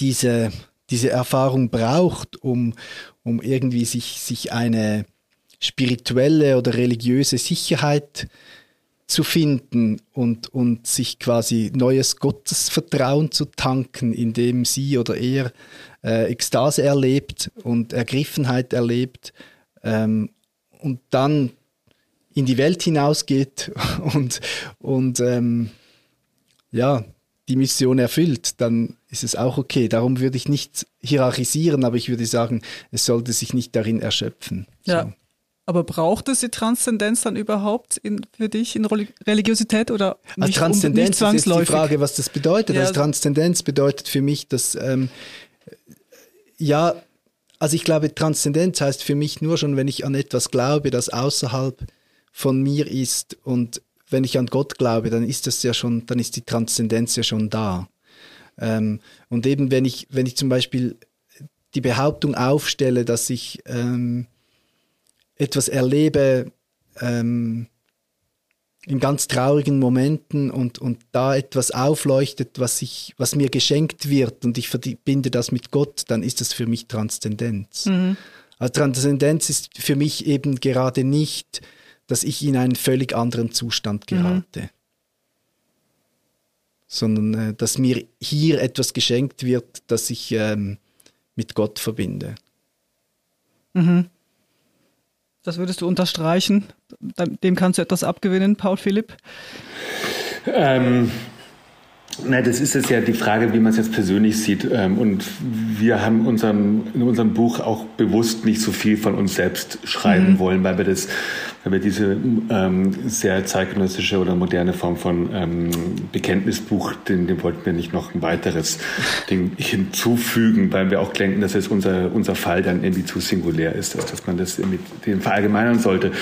[SPEAKER 3] diese, diese Erfahrung braucht, um, um irgendwie sich, sich eine spirituelle oder religiöse Sicherheit zu finden und, und sich quasi neues Gottesvertrauen zu tanken, indem sie oder er äh, Ekstase erlebt und Ergriffenheit erlebt ähm, und dann in die Welt hinausgeht und, und ähm, ja, die Mission erfüllt, dann ist es auch okay. Darum würde ich nicht hierarchisieren, aber ich würde sagen, es sollte sich nicht darin erschöpfen.
[SPEAKER 4] Ja.
[SPEAKER 3] So.
[SPEAKER 4] Aber braucht es die Transzendenz dann überhaupt in, für dich in Religiosität oder nicht,
[SPEAKER 3] Als Transzendenz
[SPEAKER 4] nicht zwangsläufig?
[SPEAKER 3] ist die Frage, was das bedeutet.
[SPEAKER 4] Ja.
[SPEAKER 3] Als Transzendenz bedeutet für mich, dass ähm, ja, also ich glaube, Transzendenz heißt für mich nur schon, wenn ich an etwas glaube, das außerhalb von mir ist und wenn ich an Gott glaube, dann ist das ja schon, dann ist die Transzendenz ja schon da. Ähm, und eben wenn ich, wenn ich zum Beispiel die Behauptung aufstelle, dass ich ähm, etwas erlebe ähm, in ganz traurigen Momenten und, und da etwas aufleuchtet, was, ich, was mir geschenkt wird und ich verbinde das mit Gott, dann ist das für mich Transzendenz.
[SPEAKER 4] Mhm.
[SPEAKER 3] Also Transzendenz ist für mich eben gerade nicht, dass ich in einen völlig anderen Zustand gerate, sondern äh, dass mir hier etwas geschenkt wird, das ich ähm, mit Gott verbinde.
[SPEAKER 4] Das würdest du unterstreichen. Dem kannst du etwas abgewinnen, Paul Philipp.
[SPEAKER 5] Ähm, na, das ist jetzt ja die Frage, wie man es jetzt persönlich sieht. Ähm, und wir haben unserem, in unserem Buch auch bewusst nicht so viel von uns selbst schreiben wollen, weil wir das, weil wir diese ähm, sehr zeitgenössische oder moderne Form von ähm, Bekenntnisbuch, den, dem wollten wir nicht noch ein weiteres Ding hinzufügen, weil wir auch denken, dass jetzt unser, unser Fall dann irgendwie zu singulär ist, dass, dass man das irgendwie den verallgemeinern sollte.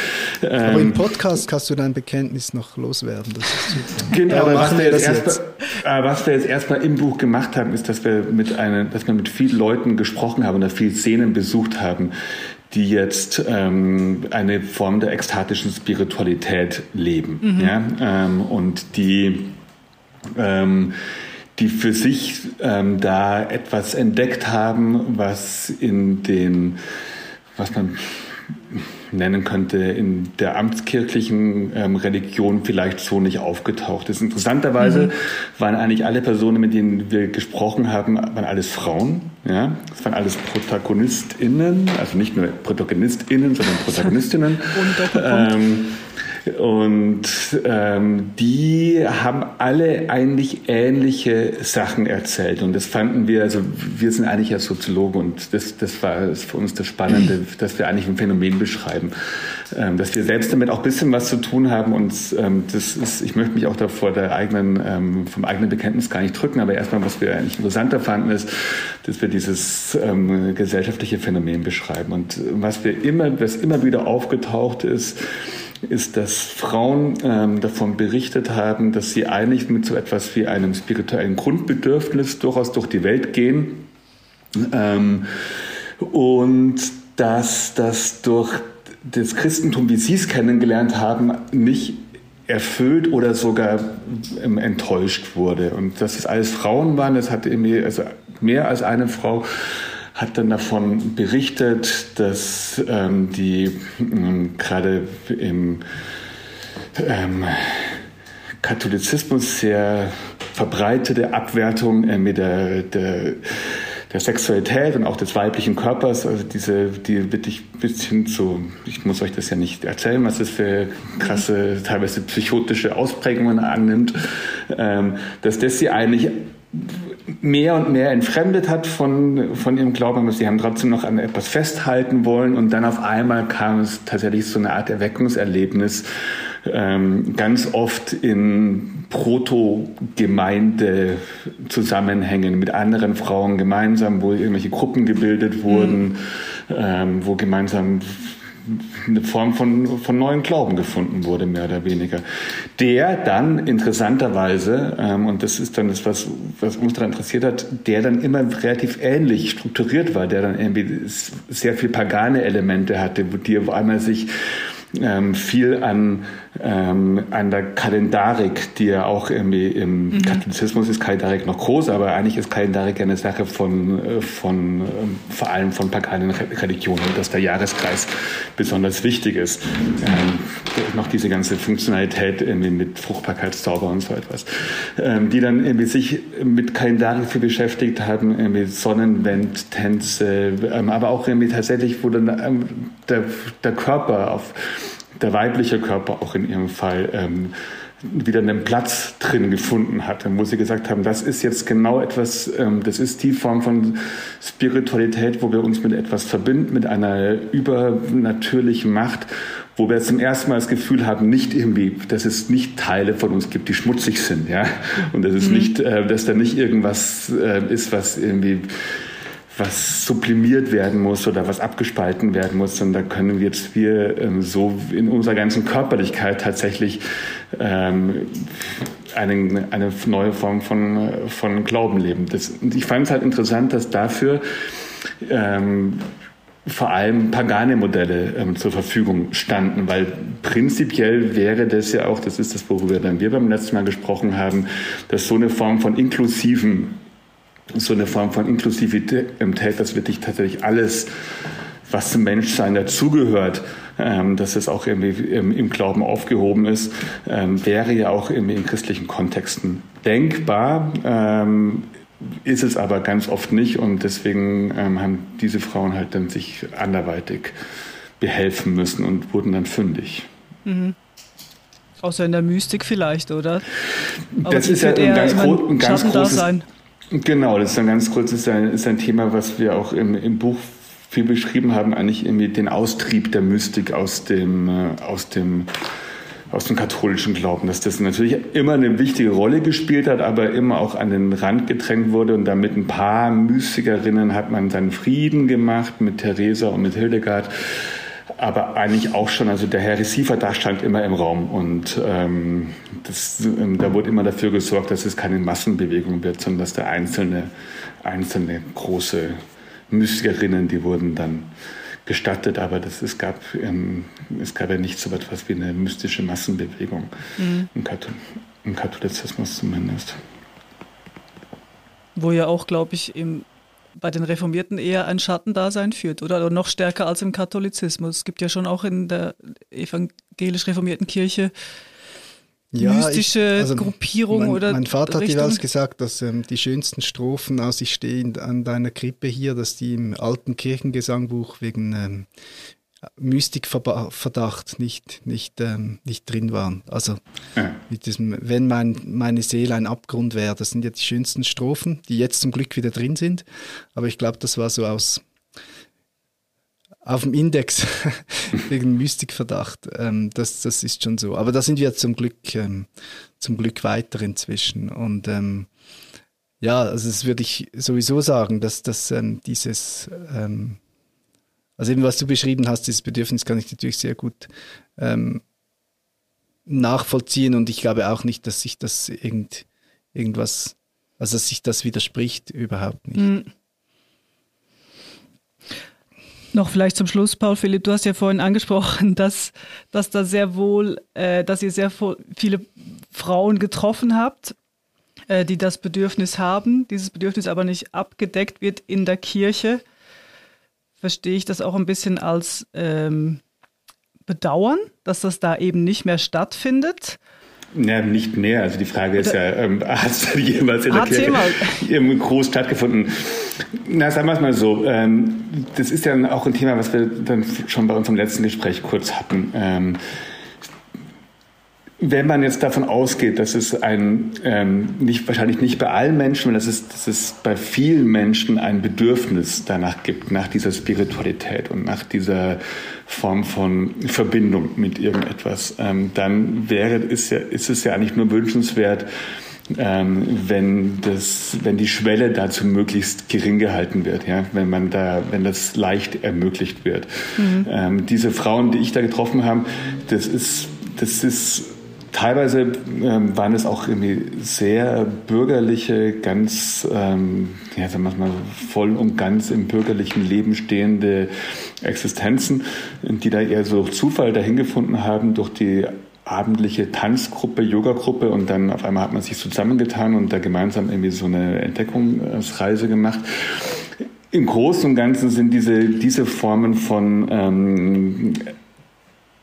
[SPEAKER 3] Aber im
[SPEAKER 5] Ähm,
[SPEAKER 3] Podcast kannst du dein Bekenntnis noch loswerden. Das ist super.
[SPEAKER 5] Genau, aber was wir, jetzt
[SPEAKER 3] das
[SPEAKER 5] erstmal, äh, was wir jetzt erstmal im Buch gemacht haben, ist, dass wir mit einer, dass wir mit vielen Leuten gesprochen haben oder viele Szenen besucht haben, die jetzt ähm, eine Form der ekstatischen Spiritualität leben, ja, ähm, und die ähm, die für sich ähm, da etwas entdeckt haben, was in den, was man nennen könnte, in der amtskirchlichen ähm, Religion vielleicht so nicht aufgetaucht ist. Interessanterweise waren eigentlich alle Personen, mit denen wir gesprochen haben, waren alles Frauen. Ja, es waren alles ProtagonistInnen, also nicht nur ProtagonistInnen, sondern Protagonistinnen. Ähm, Und ähm, die haben alle eigentlich ähnliche Sachen erzählt. Und das fanden wir, also wir sind eigentlich ja Soziologen und das, das war für uns das Spannende, dass wir eigentlich ein Phänomen beschreiben. Ähm, dass wir selbst damit auch ein bisschen was zu tun haben. Und ähm, das ist, ich möchte mich auch davor der eigenen, ähm, vom eigenen Bekenntnis gar nicht drücken. Aber erstmal, was wir eigentlich interessanter fanden, ist, dass wir dieses ähm, gesellschaftliche Phänomen beschreiben. Und was wir immer, was immer wieder aufgetaucht ist, ist, dass Frauen ähm, davon berichtet haben, dass sie eigentlich mit so etwas wie einem spirituellen Grundbedürfnis durchaus durch die Welt gehen ähm, und dass das durch das Christentum, wie Sie es kennengelernt haben, nicht erfüllt oder sogar ähm, enttäuscht wurde. Und dass es alles Frauen waren, das hatte irgendwie, also mehr als eine Frau hat dann davon berichtet, dass ähm, die ähm, gerade im ähm, Katholizismus sehr verbreitete Abwertung äh, mit der, der, der Sexualität und auch des weiblichen Körpers, also diese, die wirklich bis hin zu, ich muss euch das ja nicht erzählen, was das für krasse, teilweise psychotische Ausprägungen annimmt, ähm, dass das sie eigentlich mehr und mehr entfremdet hat von, von ihrem Glauben, aber sie haben trotzdem noch an etwas festhalten wollen und dann auf einmal kam es tatsächlich so eine Art Erweckungserlebnis, ähm, ganz oft in Proto-Gemeinde-Zusammenhängen mit anderen Frauen gemeinsam, wo irgendwelche Gruppen gebildet wurden, mhm. ähm, wo gemeinsam eine Form von, von neuen Glauben gefunden wurde, mehr oder weniger. Der dann interessanterweise, ähm, und das ist dann das, was, was uns daran interessiert hat, der dann immer relativ ähnlich strukturiert war, der dann irgendwie sehr viel pagane Elemente hatte, die auf einmal sich ähm, viel an, ähm, an der Kalendarik, die ja auch irgendwie im mhm. Katholizismus ist Kalendarik noch groß, aber eigentlich ist Kalendarik eine Sache von, äh, von ähm, vor allem von paganen Religionen, dass der Jahreskreis besonders wichtig ist. Ähm, noch diese ganze Funktionalität irgendwie mit Fruchtbarkeitszauber und so etwas, ähm, die dann irgendwie sich mit Kalendarik viel beschäftigt haben, irgendwie Sonnenwendtänze, ähm, aber auch irgendwie tatsächlich, wo dann ähm, der, der Körper auf der weibliche Körper auch in ihrem Fall ähm, wieder einen Platz drin gefunden hatte, wo sie gesagt haben, das ist jetzt genau etwas, ähm, das ist die Form von Spiritualität, wo wir uns mit etwas verbinden, mit einer übernatürlichen Macht, wo wir zum ersten Mal das Gefühl haben, nicht irgendwie, dass es nicht Teile von uns gibt, die schmutzig sind, ja, und dass es mhm. nicht, äh, dass da nicht irgendwas äh, ist, was irgendwie was sublimiert werden muss oder was abgespalten werden muss. Und da können wir jetzt wir ähm, so in unserer ganzen Körperlichkeit tatsächlich ähm, eine, eine neue Form von, von Glauben leben. Das, ich fand es halt interessant, dass dafür ähm, vor allem pagane Modelle ähm, zur Verfügung standen, weil prinzipiell wäre das ja auch, das ist das, worüber dann wir beim letzten Mal gesprochen haben, dass so eine Form von inklusiven so eine Form von Inklusivität, dass wirklich tatsächlich alles, was zum Menschsein dazugehört, ähm, dass es auch irgendwie im, im Glauben aufgehoben ist, ähm, wäre ja auch irgendwie in christlichen Kontexten denkbar. Ähm, ist es aber ganz oft nicht und deswegen ähm, haben diese Frauen halt dann sich anderweitig behelfen müssen und wurden dann fündig.
[SPEAKER 4] Mhm. Außer in der Mystik vielleicht, oder?
[SPEAKER 5] Aber das ist ja ein ganz, gro ein ganz großes, sein. Genau, das ist ein ganz kurz, ist ein, ist ein Thema, was wir auch im, im Buch viel beschrieben haben, eigentlich irgendwie den Austrieb der Mystik aus dem, äh, aus dem, aus dem katholischen Glauben, dass das natürlich immer eine wichtige Rolle gespielt hat, aber immer auch an den Rand gedrängt wurde. Und damit ein paar Mystikerinnen hat man seinen Frieden gemacht mit Theresa und mit Hildegard aber eigentlich auch schon, also der Heresieverdacht stand immer im Raum und ähm, das, ähm, da wurde immer dafür gesorgt, dass es keine Massenbewegung wird, sondern dass der einzelne, einzelne große Mystikerinnen, die wurden dann gestattet, aber das, es, gab, ähm, es gab ja nicht so etwas wie eine mystische Massenbewegung mhm. im, Kathol im Katholizismus zumindest.
[SPEAKER 4] Wo ja auch, glaube ich, im bei den Reformierten eher ein Schattendasein führt, oder? oder noch stärker als im Katholizismus. Es gibt ja schon auch in der evangelisch reformierten Kirche ja, mystische ich, also Gruppierung
[SPEAKER 3] mein,
[SPEAKER 4] oder
[SPEAKER 3] Mein Vater Richtung. hat jeweils gesagt, dass ähm, die schönsten Strophen aus Ich stehe an deiner Krippe hier, dass die im alten Kirchengesangbuch wegen ähm, Mystikverdacht nicht, nicht, ähm, nicht drin waren. Also ja. mit diesem, wenn mein, meine Seele ein Abgrund wäre, das sind ja die schönsten Strophen, die jetzt zum Glück wieder drin sind. Aber ich glaube, das war so aus auf dem Index wegen Mystikverdacht. Ähm, das, das ist schon so. Aber da sind wir zum Glück, ähm, zum Glück weiter inzwischen. Und ähm, ja, also das würde ich sowieso sagen, dass, dass ähm, dieses ähm, also eben, was du beschrieben hast, dieses Bedürfnis kann ich natürlich sehr gut ähm, nachvollziehen und ich glaube auch nicht, dass sich das irgend, irgendwas, also dass sich das widerspricht, überhaupt nicht. Mhm.
[SPEAKER 4] Noch vielleicht zum Schluss, Paul Philipp, du hast ja vorhin angesprochen, dass, dass da sehr wohl, äh, dass ihr sehr viele Frauen getroffen habt, äh, die das Bedürfnis haben, dieses Bedürfnis aber nicht abgedeckt wird in der Kirche verstehe ich das auch ein bisschen als ähm, Bedauern, dass das da eben nicht mehr stattfindet.
[SPEAKER 5] Ja, nicht mehr. Also die Frage ist ja, ähm, hast du jemals in der Kirche im groß stattgefunden? Na, sagen wir es mal so. Ähm, das ist ja auch ein Thema, was wir dann schon bei unserem letzten Gespräch kurz hatten. Ähm, wenn man jetzt davon ausgeht, dass es ein, ähm, nicht, wahrscheinlich nicht bei allen Menschen, dass es, dass es bei vielen Menschen ein Bedürfnis danach gibt, nach dieser Spiritualität und nach dieser Form von Verbindung mit irgendetwas, ähm, dann wäre, ist, ja, ist es ja eigentlich nur wünschenswert, ähm, wenn, das, wenn die Schwelle dazu möglichst gering gehalten wird, ja, wenn man da, wenn das leicht ermöglicht wird. Mhm. Ähm, diese Frauen, die ich da getroffen habe, das ist, das ist Teilweise ähm, waren es auch irgendwie sehr bürgerliche, ganz, ähm, ja, sagen wir mal, voll und ganz im bürgerlichen Leben stehende Existenzen, die da eher so durch Zufall dahin gefunden haben, durch die abendliche Tanzgruppe, Yoga-Gruppe und dann auf einmal hat man sich zusammengetan und da gemeinsam irgendwie so eine Entdeckungsreise gemacht. Im Großen und Ganzen sind diese, diese Formen von ähm,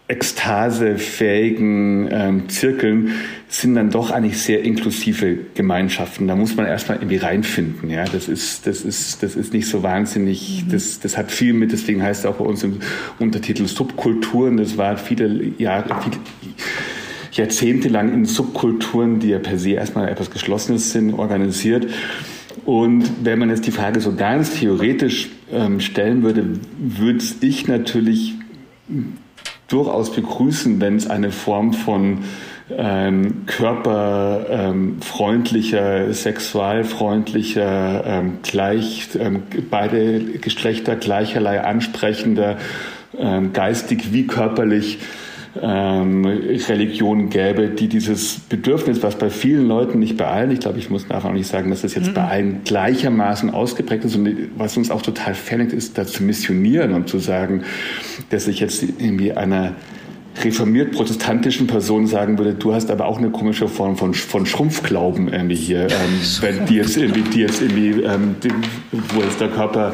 [SPEAKER 5] ekstasefähigen ähm, Zirkeln sind dann doch eigentlich sehr inklusive Gemeinschaften. Da muss man erstmal irgendwie reinfinden. Ja, das ist, das ist, das ist nicht so wahnsinnig. Mhm. Das, das hat viel mit, deswegen heißt es auch bei uns im Untertitel Subkulturen. Das war viele Jahre, viele Jahrzehnte lang in Subkulturen, die ja per se erstmal etwas Geschlossenes sind, organisiert. Und wenn man jetzt die Frage so ganz theoretisch ähm, stellen würde, würde ich natürlich durchaus begrüßen, wenn es eine Form von ähm, körperfreundlicher, ähm, sexualfreundlicher, ähm, gleich, ähm, beide Geschlechter gleicherlei ansprechender, ähm, geistig wie körperlich ähm, Religion gäbe, die dieses Bedürfnis, was bei vielen Leuten, nicht bei allen, ich glaube, ich muss nachher auch nicht sagen, dass das jetzt mhm. bei allen gleichermaßen ausgeprägt ist und was uns auch total fernigt ist, da zu missionieren und zu sagen, dass ich jetzt irgendwie einer reformiert-protestantischen Person sagen würde, du hast aber auch eine komische Form von, von Schrumpfglauben irgendwie hier, ähm, wenn die jetzt irgendwie, die jetzt irgendwie, ähm, die, wo jetzt der Körper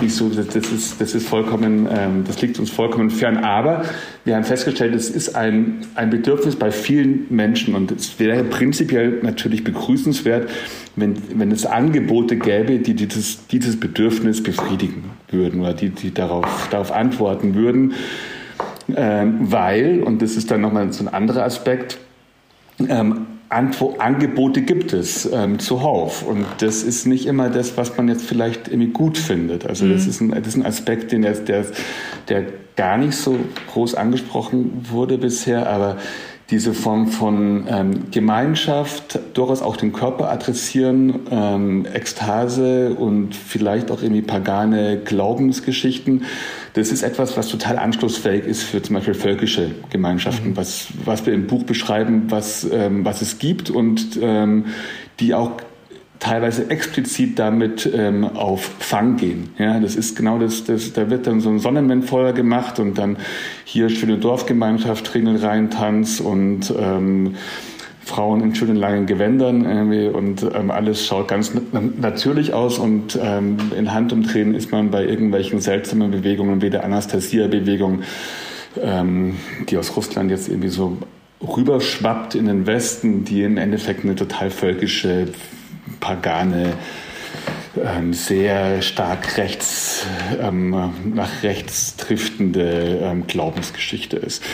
[SPEAKER 5] nicht so, das, das ist, das ist vollkommen, ähm, das liegt uns vollkommen fern. Aber wir haben festgestellt, es ist ein, ein Bedürfnis bei vielen Menschen und es wäre prinzipiell natürlich begrüßenswert, wenn, wenn es Angebote gäbe, die dieses, dieses Bedürfnis befriedigen würden oder die, die darauf, darauf antworten würden. Ähm, weil, und das ist dann nochmal so ein anderer Aspekt, ähm, Angebote gibt es ähm, zuhauf. Und das ist nicht immer das, was man jetzt vielleicht irgendwie gut findet. Also mhm. das, ist ein, das ist ein Aspekt, den der, der, der gar nicht so groß angesprochen wurde bisher, aber diese Form von ähm, Gemeinschaft, durchaus auch den Körper adressieren, ähm, Ekstase und vielleicht auch irgendwie pagane Glaubensgeschichten. Das ist etwas, was total anschlussfähig ist für zum Beispiel völkische Gemeinschaften, mhm. was, was wir im Buch beschreiben, was, ähm, was es gibt und ähm, die auch teilweise explizit damit ähm, auf Fang gehen. Ja, das ist genau das, das, da wird dann so ein Sonnenwendfeuer gemacht und dann hier schöne Dorfgemeinschaft, Ringelreihen, Tanz und ähm, Frauen in schönen langen Gewändern irgendwie und ähm, alles schaut ganz natürlich aus und ähm, in Handumdrehen ist man bei irgendwelchen seltsamen Bewegungen wie der Anastasia-Bewegung, ähm, die aus Russland jetzt irgendwie so rüberschwappt in den Westen, die im Endeffekt eine total völkische pagane ähm, sehr stark rechts, ähm, nach rechts driftende ähm, Glaubensgeschichte ist.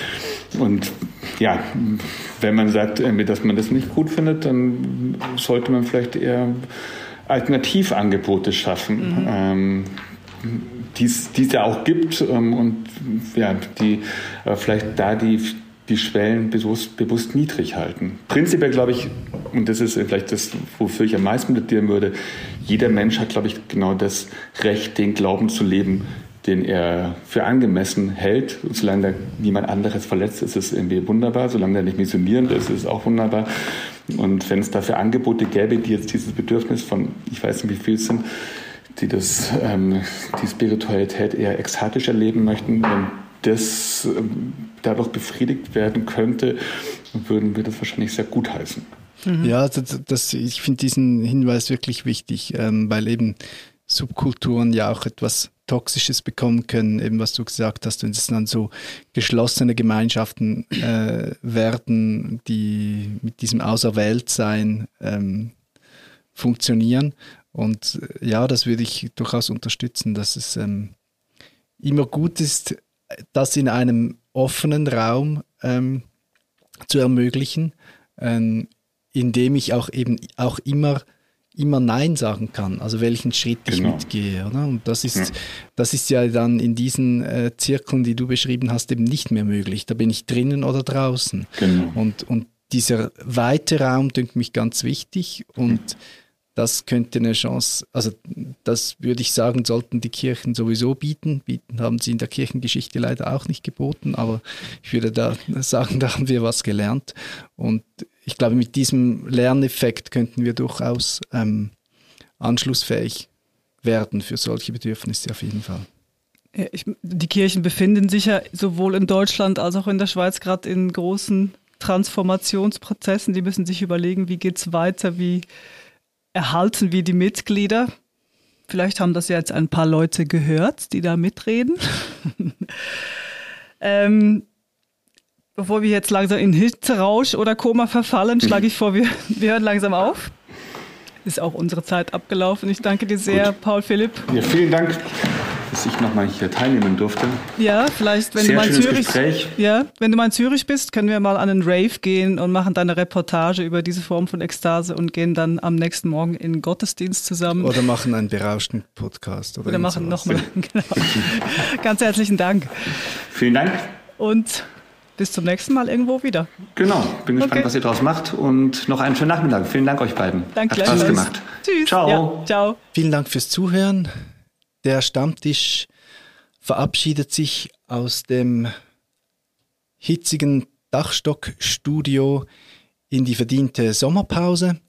[SPEAKER 5] Und ja, wenn man sagt, äh, dass man das nicht gut findet, dann sollte man vielleicht eher Alternativangebote schaffen. Mhm. Ähm, die es ja auch gibt ähm, und ja, die äh, vielleicht da die die Schwellen bewusst, bewusst niedrig halten. Prinzipiell glaube ich, und das ist vielleicht das, wofür ich am meisten plädieren würde, jeder Mensch hat, glaube ich, genau das Recht, den Glauben zu leben, den er für angemessen hält. Und solange da niemand anderes verletzt ist, es irgendwie wunderbar. Solange er nicht missionierend ist, ist es auch wunderbar. Und wenn es dafür Angebote gäbe, die jetzt dieses Bedürfnis von, ich weiß nicht wie viel es sind, die das, ähm, die Spiritualität eher ekstatisch erleben möchten, wenn das ähm, dadurch befriedigt werden könnte, würden wir das wahrscheinlich sehr gut heißen.
[SPEAKER 3] Mhm. Ja, das, das, ich finde diesen Hinweis wirklich wichtig, ähm, weil eben Subkulturen ja auch etwas Toxisches bekommen können, eben was du gesagt hast, wenn es dann so geschlossene Gemeinschaften äh, werden, die mit diesem Auserwähltsein ähm, funktionieren. Und äh, ja, das würde ich durchaus unterstützen, dass es ähm, immer gut ist, das in einem offenen Raum ähm, zu ermöglichen, ähm, indem ich auch eben auch immer immer Nein sagen kann, also welchen Schritt ich genau. mitgehe. Oder? Und das ist, ja. das ist ja dann in diesen äh, Zirkeln, die du beschrieben hast, eben nicht mehr möglich. Da bin ich drinnen oder draußen. Genau. Und, und dieser weite Raum dünkt mich ganz wichtig und mhm das könnte eine Chance, also das würde ich sagen, sollten die Kirchen sowieso bieten. Bieten haben sie in der Kirchengeschichte leider auch nicht geboten, aber ich würde da sagen, da haben wir was gelernt. Und ich glaube, mit diesem Lerneffekt könnten wir durchaus ähm, anschlussfähig werden für solche Bedürfnisse auf jeden Fall.
[SPEAKER 4] Ja, ich, die Kirchen befinden sich ja sowohl in Deutschland als auch in der Schweiz gerade in großen Transformationsprozessen. Die müssen sich überlegen, wie geht es weiter, wie erhalten wir die Mitglieder. Vielleicht haben das ja jetzt ein paar Leute gehört, die da mitreden. ähm, bevor wir jetzt langsam in Hitzerausch oder Koma verfallen, schlage ich vor, wir, wir hören langsam auf. Ist auch unsere Zeit abgelaufen. Ich danke dir sehr, Gut. Paul Philipp.
[SPEAKER 5] Ja, vielen Dank dass ich nochmal hier teilnehmen durfte.
[SPEAKER 4] Ja, vielleicht, wenn Sehr du mal in Zürich, Gespräch. ja, wenn du mal in Zürich bist, können wir mal an einen Rave gehen und machen dann eine Reportage über diese Form von Ekstase und gehen dann am nächsten Morgen in Gottesdienst zusammen.
[SPEAKER 3] Oder machen einen berauschten Podcast.
[SPEAKER 4] Oder, oder machen nochmal, genau. Ganz herzlichen Dank.
[SPEAKER 5] Vielen Dank.
[SPEAKER 4] Und bis zum nächsten Mal irgendwo wieder.
[SPEAKER 5] Genau, bin gespannt, okay. was ihr daraus macht und noch einen schönen Nachmittag. Vielen Dank euch beiden.
[SPEAKER 4] Danke.
[SPEAKER 5] Hat Spaß gemacht.
[SPEAKER 4] Tschüss.
[SPEAKER 5] Ciao. Ja,
[SPEAKER 4] ciao.
[SPEAKER 3] Vielen Dank fürs Zuhören. Der Stammtisch verabschiedet sich aus dem hitzigen Dachstockstudio in die verdiente Sommerpause.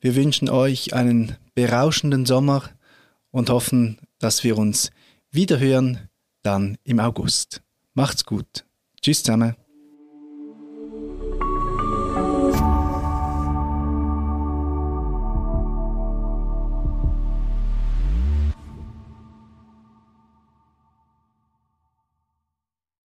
[SPEAKER 3] Wir wünschen euch einen berauschenden Sommer und hoffen, dass wir uns wiederhören dann im August. Macht's gut. Tschüss zusammen.